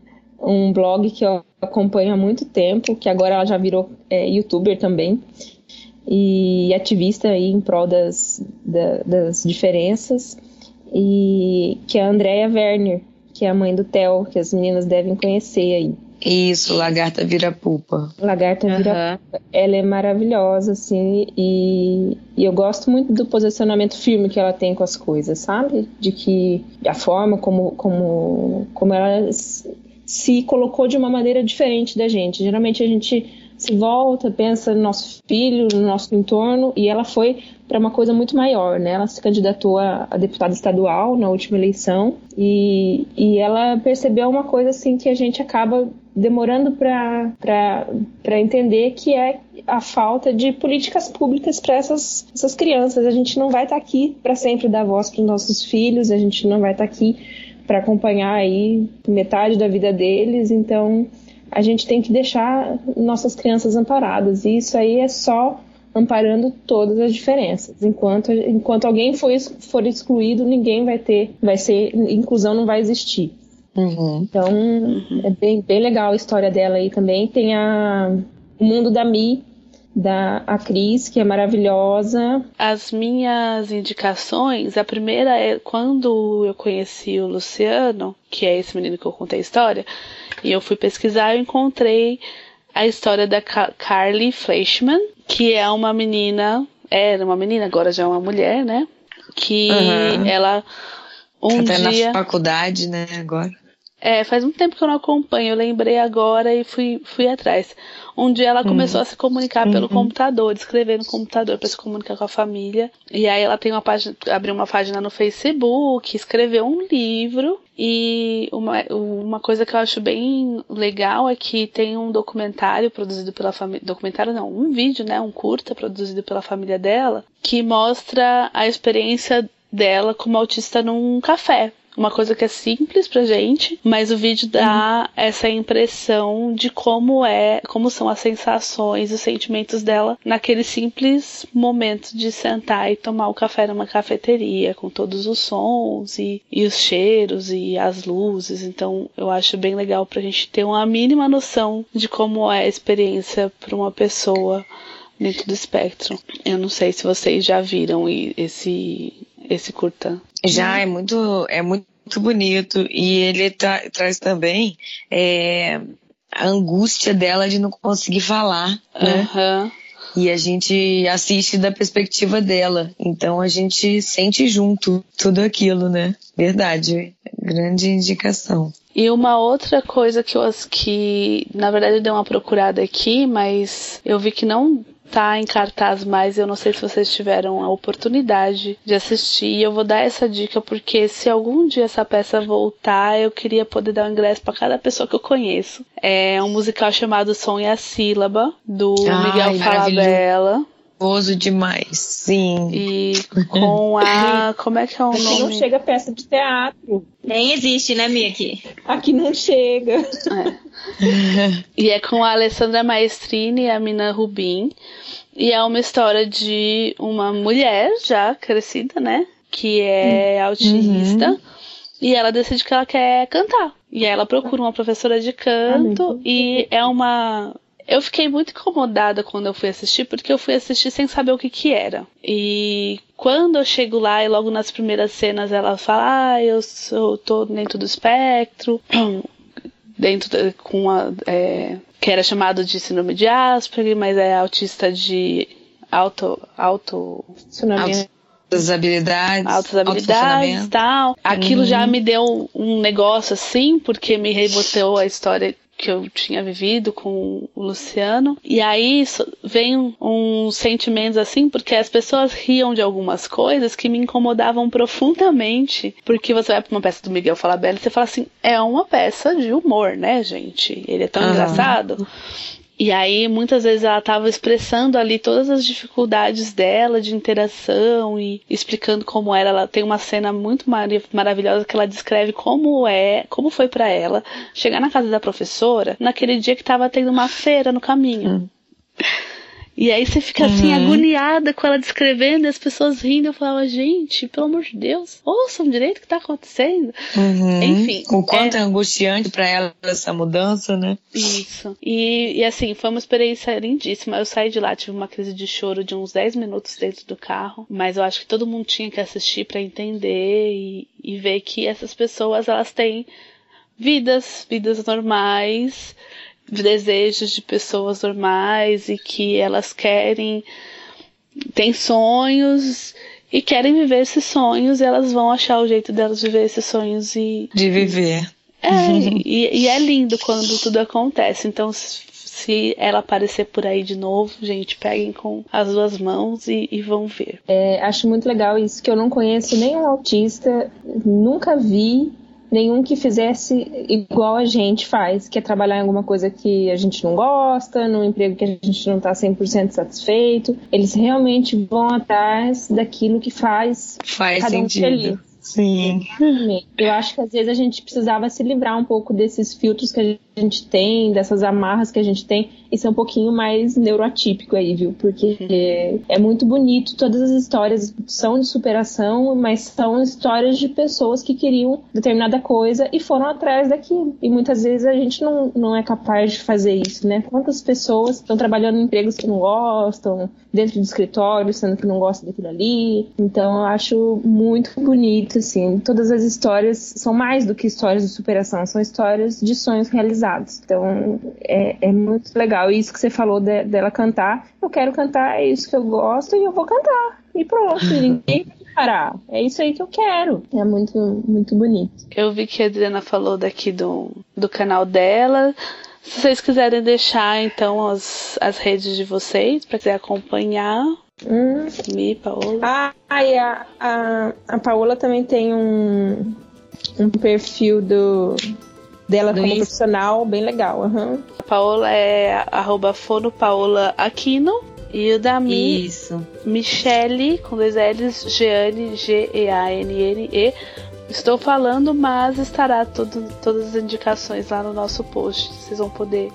um blog que eu acompanho há muito tempo, que agora ela já virou é, youtuber também, e ativista aí em prol das, da, das diferenças, e que é a Andrea Werner, que é a mãe do Theo, que as meninas devem conhecer aí. Isso, Lagarta Vira Pupa. Lagarta Vira Pupa. Ela é maravilhosa, assim, e, e eu gosto muito do posicionamento firme que ela tem com as coisas, sabe? De que a forma como, como, como ela se colocou de uma maneira diferente da gente. Geralmente a gente se volta, pensa no nosso filho, no nosso entorno, e ela foi para uma coisa muito maior, né? Ela se candidatou a, a deputada estadual na última eleição e, e ela percebeu uma coisa assim que a gente acaba demorando para entender que é a falta de políticas públicas para essas, essas crianças. A gente não vai estar tá aqui para sempre dar voz para os nossos filhos, a gente não vai estar tá aqui para acompanhar aí metade da vida deles, então a gente tem que deixar nossas crianças amparadas. E isso aí é só amparando todas as diferenças. Enquanto, enquanto alguém for, for excluído, ninguém vai ter, vai ser, inclusão não vai existir. Uhum. Então, é bem, bem legal a história dela aí também. Tem a, o mundo da Mi, da a Cris, que é maravilhosa. As minhas indicações, a primeira é quando eu conheci o Luciano, que é esse menino que eu contei a história, e eu fui pesquisar e encontrei a história da Carly Fleischmann, que é uma menina, era uma menina, agora já é uma mulher, né? Que uhum. ela um tá dia na faculdade, né, agora. É, faz muito tempo que eu não acompanho, eu lembrei agora e fui, fui atrás. Um dia ela começou uhum. a se comunicar pelo uhum. computador, escrever no computador para se comunicar com a família. E aí ela tem uma página, abriu uma página no Facebook, escreveu um livro. E uma, uma coisa que eu acho bem legal é que tem um documentário produzido pela família. Documentário não, um vídeo, né? Um curta produzido pela família dela, que mostra a experiência dela como autista num café uma coisa que é simples pra gente, mas o vídeo dá uhum. essa impressão de como é, como são as sensações, os sentimentos dela naquele simples momento de sentar e tomar o café numa cafeteria, com todos os sons e, e os cheiros e as luzes. Então eu acho bem legal pra gente ter uma mínima noção de como é a experiência para uma pessoa dentro do espectro. Eu não sei se vocês já viram esse esse curta. Já é muito é muito bonito e ele tra traz também é, a angústia dela de não conseguir falar, né? Uhum. E a gente assiste da perspectiva dela. Então a gente sente junto tudo aquilo, né? Verdade. Grande indicação. E uma outra coisa que eu que na verdade eu dei uma procurada aqui, mas eu vi que não tá em cartaz mais. Eu não sei se vocês tiveram a oportunidade de assistir. E eu vou dar essa dica porque se algum dia essa peça voltar, eu queria poder dar um ingresso para cada pessoa que eu conheço. É um musical chamado Som e a Sílaba, do Ai, Miguel Falabella. Gostoso demais, sim. E com a. Como é que é o nome? Aqui não chega peça de teatro. Nem existe, né, Mia? Aqui, aqui não chega. É. e é com a Alessandra Maestrini e a Mina Rubin. E é uma história de uma mulher já crescida, né? Que é uhum. autista. Uhum. E ela decide que ela quer cantar. E aí ela procura uma professora de canto. Ah, e é uma eu fiquei muito incomodada quando eu fui assistir, porque eu fui assistir sem saber o que que era. E quando eu chego lá e logo nas primeiras cenas ela fala, ah, eu sou, tô dentro do espectro, dentro de, com a, é, que era chamado de síndrome de Asperger, mas é autista de alto, alto, altas habilidades, altas habilidades, tal. Aquilo uhum. já me deu um negócio assim, porque me rebotou a história que eu tinha vivido com o Luciano. E aí vem uns sentimentos assim, porque as pessoas riam de algumas coisas que me incomodavam profundamente. Porque você vai pra uma peça do Miguel Falabella e você fala assim: é uma peça de humor, né, gente? Ele é tão uhum. engraçado. E aí, muitas vezes, ela estava expressando ali todas as dificuldades dela de interação e explicando como era. Ela tem uma cena muito mar maravilhosa que ela descreve como é, como foi para ela chegar na casa da professora naquele dia que estava tendo uma feira no caminho. Hum. E aí você fica assim, uhum. agoniada com ela descrevendo e as pessoas rindo. Eu falava, gente, pelo amor de Deus, ouçam direito o que tá acontecendo. Uhum. Enfim. O quanto é, é angustiante para ela essa mudança, né? Isso. E, e assim, foi uma experiência lindíssima. Eu saí de lá, tive uma crise de choro de uns 10 minutos dentro do carro. Mas eu acho que todo mundo tinha que assistir para entender e, e ver que essas pessoas, elas têm vidas, vidas normais, desejos de pessoas normais e que elas querem, têm sonhos e querem viver esses sonhos, elas vão achar o jeito delas viver esses sonhos e. De viver. É, e, e, é lindo quando tudo acontece. Então, se ela aparecer por aí de novo, gente, peguem com as duas mãos e, e vão ver. É, acho muito legal isso, que eu não conheço nenhum autista, nunca vi nenhum que fizesse igual a gente faz, que é trabalhar em alguma coisa que a gente não gosta, num emprego que a gente não está 100% satisfeito. Eles realmente vão atrás daquilo que faz, faz cada um sentido. feliz. Sim. Eu acho que às vezes a gente precisava se livrar um pouco desses filtros que a gente tem, dessas amarras que a gente tem, e ser um pouquinho mais neuroatípico aí, viu? Porque é, é muito bonito, todas as histórias são de superação, mas são histórias de pessoas que queriam determinada coisa e foram atrás daquilo. E muitas vezes a gente não, não é capaz de fazer isso, né? Quantas pessoas estão trabalhando em empregos que não gostam, dentro do escritório, sendo que não gostam daquilo ali. Então eu acho muito bonito, assim. Todas as histórias são mais do que histórias de superação, são histórias de sonhos realizados. Então é, é muito legal. E isso que você falou de, dela cantar, eu quero cantar, é isso que eu gosto e eu vou cantar. E pronto, ninguém vai parar. É isso aí que eu quero. É muito, muito bonito. Eu vi que a Adriana falou daqui do, do canal dela. Se vocês quiserem deixar, então, as, as redes de vocês, para quiser acompanhar. Hum. Mi, Paola. Ah, e a, a, a Paola também tem um, um perfil do, dela Do como Insta. profissional bem legal. aham. A Paola é arroba fonopaolaaquino. E o da Mi, Isso. Michele, com dois L's, Geane, G-E-A-N-N-E. Estou falando, mas estará tudo, todas as indicações lá no nosso post. Vocês vão poder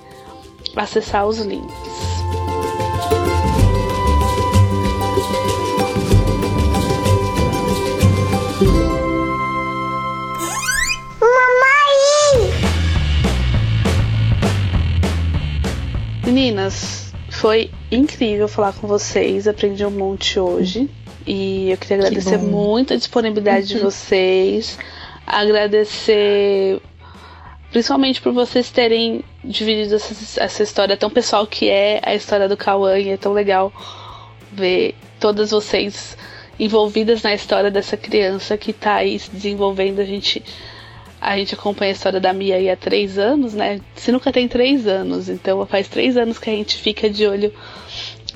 acessar os links. Meninas, foi incrível falar com vocês. Aprendi um monte hoje. E eu queria agradecer bom. muito a disponibilidade de vocês. Agradecer principalmente por vocês terem dividido essa, essa história tão pessoal que é a história do Cauã. E é tão legal ver todas vocês envolvidas na história dessa criança que tá aí se desenvolvendo. A gente a gente acompanha a história da Mia aí há três anos, né? Se nunca tem três anos, então faz três anos que a gente fica de olho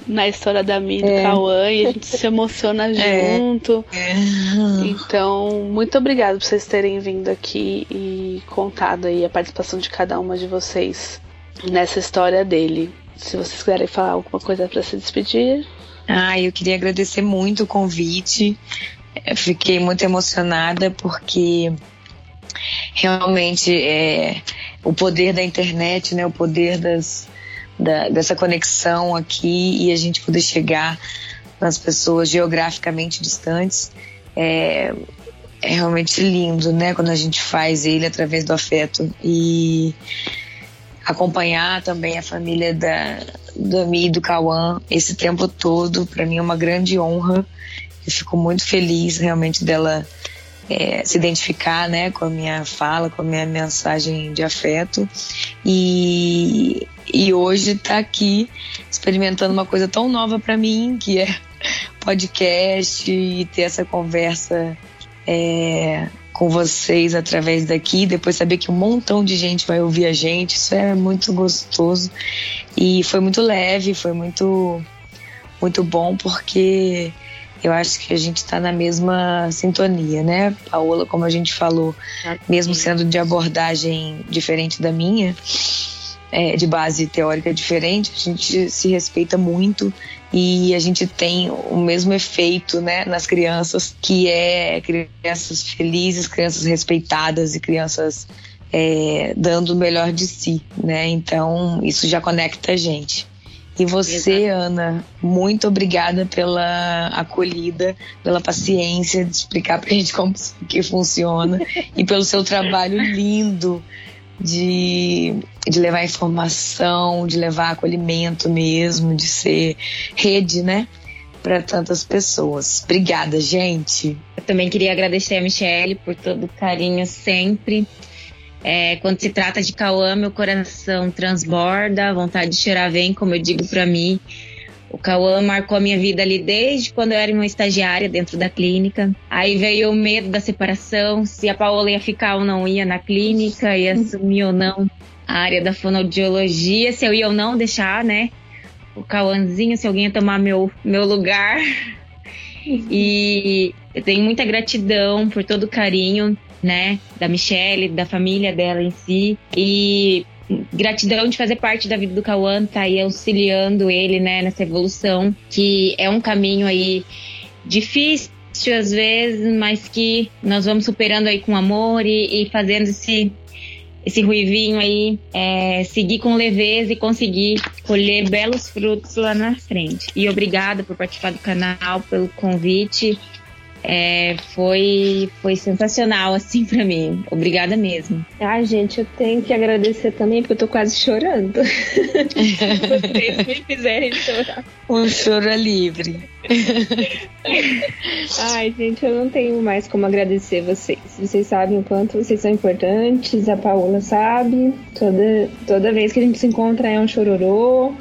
na história da Mia e do É. Cauã e a gente se emociona É. junto. É. Então, muito obrigada por vocês terem vindo aqui e contado aí a participação de cada uma de vocês nessa história dele. Se vocês quiserem falar alguma coisa para se despedir. Ah, eu queria agradecer muito o convite. Eu fiquei muito emocionada porque realmente é o poder da internet, né? O poder das, da- dessa conexão aqui e a gente poder chegar nas pessoas geograficamente distantes é, é realmente lindo, né? Quando a gente faz ele através do afeto e acompanhar também a família da do Ami e do Cauã esse tempo todo, para mim é uma grande honra. Eu fico muito feliz realmente dela é, se identificar né, com a minha fala, com a minha mensagem de afeto. E, e hoje tá aqui experimentando uma coisa tão nova para mim, que é podcast e ter essa conversa é, com vocês através daqui, depois saber que um montão de gente vai ouvir a gente, isso é muito gostoso. E foi muito leve, foi muito, muito bom, porque eu acho que a gente está na mesma sintonia, né? Paola, como a gente falou, mesmo sendo de abordagem diferente da minha, é, de base teórica diferente, a gente se respeita muito e a gente tem o mesmo efeito né, nas crianças, que é crianças felizes, crianças respeitadas e crianças é, dando o melhor de si, né? Então isso já conecta a gente. E você, Ana, muito obrigada pela acolhida, pela paciência de explicar pra gente como que funciona e pelo seu trabalho lindo de, de levar informação, de levar acolhimento mesmo, de ser rede, né? Para tantas pessoas. Obrigada, gente. Eu também queria agradecer a Michelle por todo o carinho sempre. É, quando se trata de Cauã, meu coração transborda, vontade de chorar vem, como eu digo para mim. O Cauã marcou a minha vida ali desde quando eu era uma estagiária dentro da clínica. Aí veio o medo da separação, se a Paola ia ficar ou não ia na clínica, ia assumir ou não a área da fonoaudiologia, se eu ia ou não deixar, né? O Cauãzinho, se alguém ia tomar meu, meu lugar. E eu tenho muita gratidão por todo o carinho, né? Da Michelle, da família dela em si. E gratidão de fazer parte da vida do Cauã, tá aí auxiliando ele, né, nessa evolução, que é um caminho aí difícil às vezes, mas que nós vamos superando aí com amor e, e fazendo esse esse ruivinho aí é, seguir com leveza e conseguir colher belos frutos lá na frente. E obrigada por participar do canal, pelo convite. É, foi, foi sensacional, assim, para mim. Obrigada mesmo. Ai, gente, eu tenho que agradecer também, porque eu tô quase chorando. Vocês me fizerem chorar. O choro é livre. Ai, gente, eu não tenho mais como agradecer vocês. Vocês sabem o quanto vocês são importantes, a Paola sabe. Toda, toda vez que a gente se encontra é um chororô.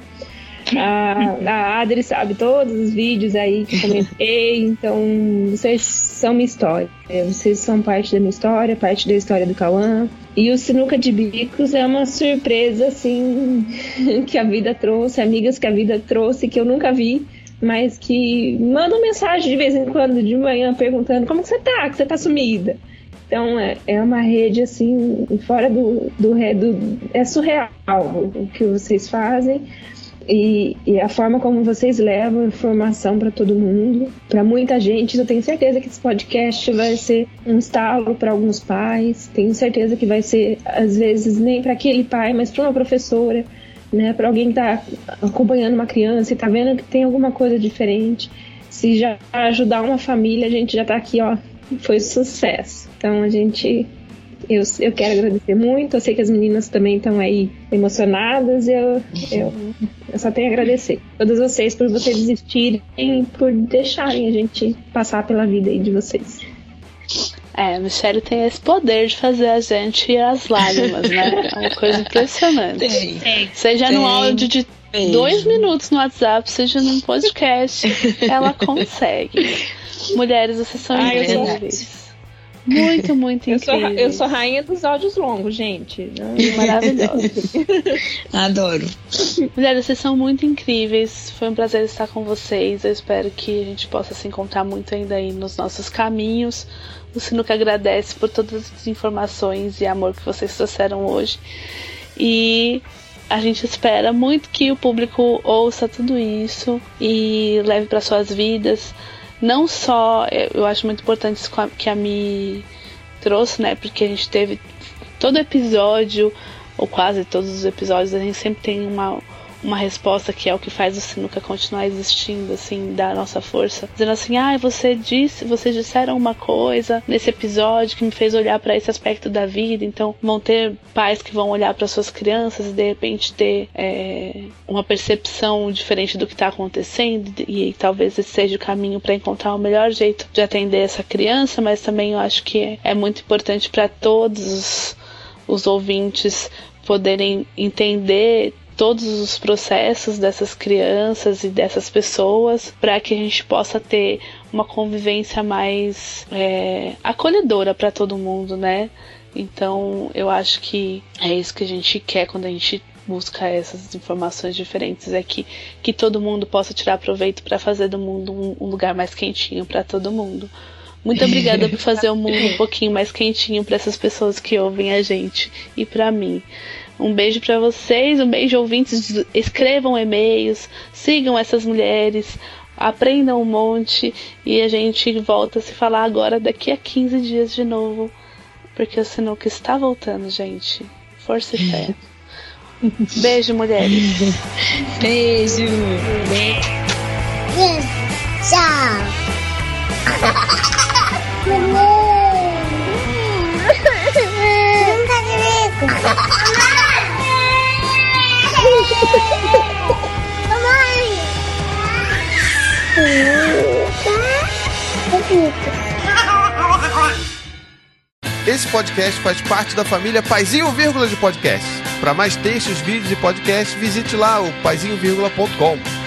A, a Adri sabe todos os vídeos aí que comentei, então vocês são minha história. Vocês são parte da minha história, parte da história do Cauã. E o Sinuca de Bicos é uma surpresa, assim, que a vida trouxe, amigas que a vida trouxe, que eu nunca vi, mas que mandam mensagem de vez em quando, de manhã, perguntando como que você tá, que você tá sumida. Então é, é uma rede assim, fora do, do, do. É surreal o que vocês fazem. E, e, a forma como vocês levam informação para todo mundo, para muita gente. Eu tenho certeza que esse podcast vai ser um estalo para alguns pais. Tenho certeza que vai ser, às vezes, nem para aquele pai, mas para uma professora, né? Para alguém que está acompanhando uma criança e está vendo que tem alguma coisa diferente. Se já ajudar uma família, a gente já está aqui, ó. Foi sucesso. Então a gente eu, eu quero agradecer muito. Eu sei que as meninas também estão aí emocionadas. Eu, eu, eu só tenho a agradecer. Todas vocês por vocês existirem, por deixarem a gente passar pela vida aí de vocês. É, a Michelle tem esse poder de fazer a gente ir às lágrimas, né? É uma coisa impressionante. Tem. Seja Tem. no áudio de Tem. dois minutos no WhatsApp, seja num podcast, ela consegue. Mulheres, vocês são incríveis. Muito, muito Eu sou, incríveis. eu sou rainha dos áudios longos, gente. Maravilhosa. Adoro. Mulheres, vocês são muito incríveis. Foi um prazer estar com vocês. Eu espero que a gente possa se encontrar muito ainda aí nos nossos caminhos. O Sinuca agradece por todas as informações e amor que vocês trouxeram hoje. E a gente espera muito que o público ouça tudo isso e leve para suas vidas. Não só, eu acho muito importante isso que a Mi trouxe, né? Porque a gente teve todo episódio, ou quase todos os episódios, a gente sempre tem uma, uma resposta que é o que faz o Sinuca continuar existindo, assim, da nossa força. Dizendo assim, ah, você disse, vocês disseram uma coisa nesse episódio que me fez olhar para esse aspecto da vida. Então, vão ter pais que vão olhar para suas crianças e de repente ter é, uma percepção diferente do que está acontecendo e, e talvez esse seja o caminho para encontrar o melhor jeito de atender essa criança, mas também eu acho que é, é muito importante para todos os, os ouvintes poderem entender todos os processos dessas crianças e dessas pessoas para que a gente possa ter uma convivência mais é, acolhedora para todo mundo, né? Então eu acho que é isso que a gente quer quando a gente busca essas informações diferentes é que, que todo mundo possa tirar proveito para fazer do mundo um, um lugar mais quentinho para todo mundo. Muito obrigada por fazer o mundo um pouquinho mais quentinho para essas pessoas que ouvem a gente e para mim. Um beijo para vocês, um beijo ouvintes, escrevam e-mails, sigam essas mulheres, aprendam um monte e a gente volta a se falar agora daqui a 15 dias de novo, porque o Sinuca está voltando, gente. Força e fé. Beijo, mulheres. Beijo. Tchau. esse podcast faz parte da família Paizinho Vírgula de Podcasts. Para mais textos, vídeos e podcasts, visite lá o paizinho.com.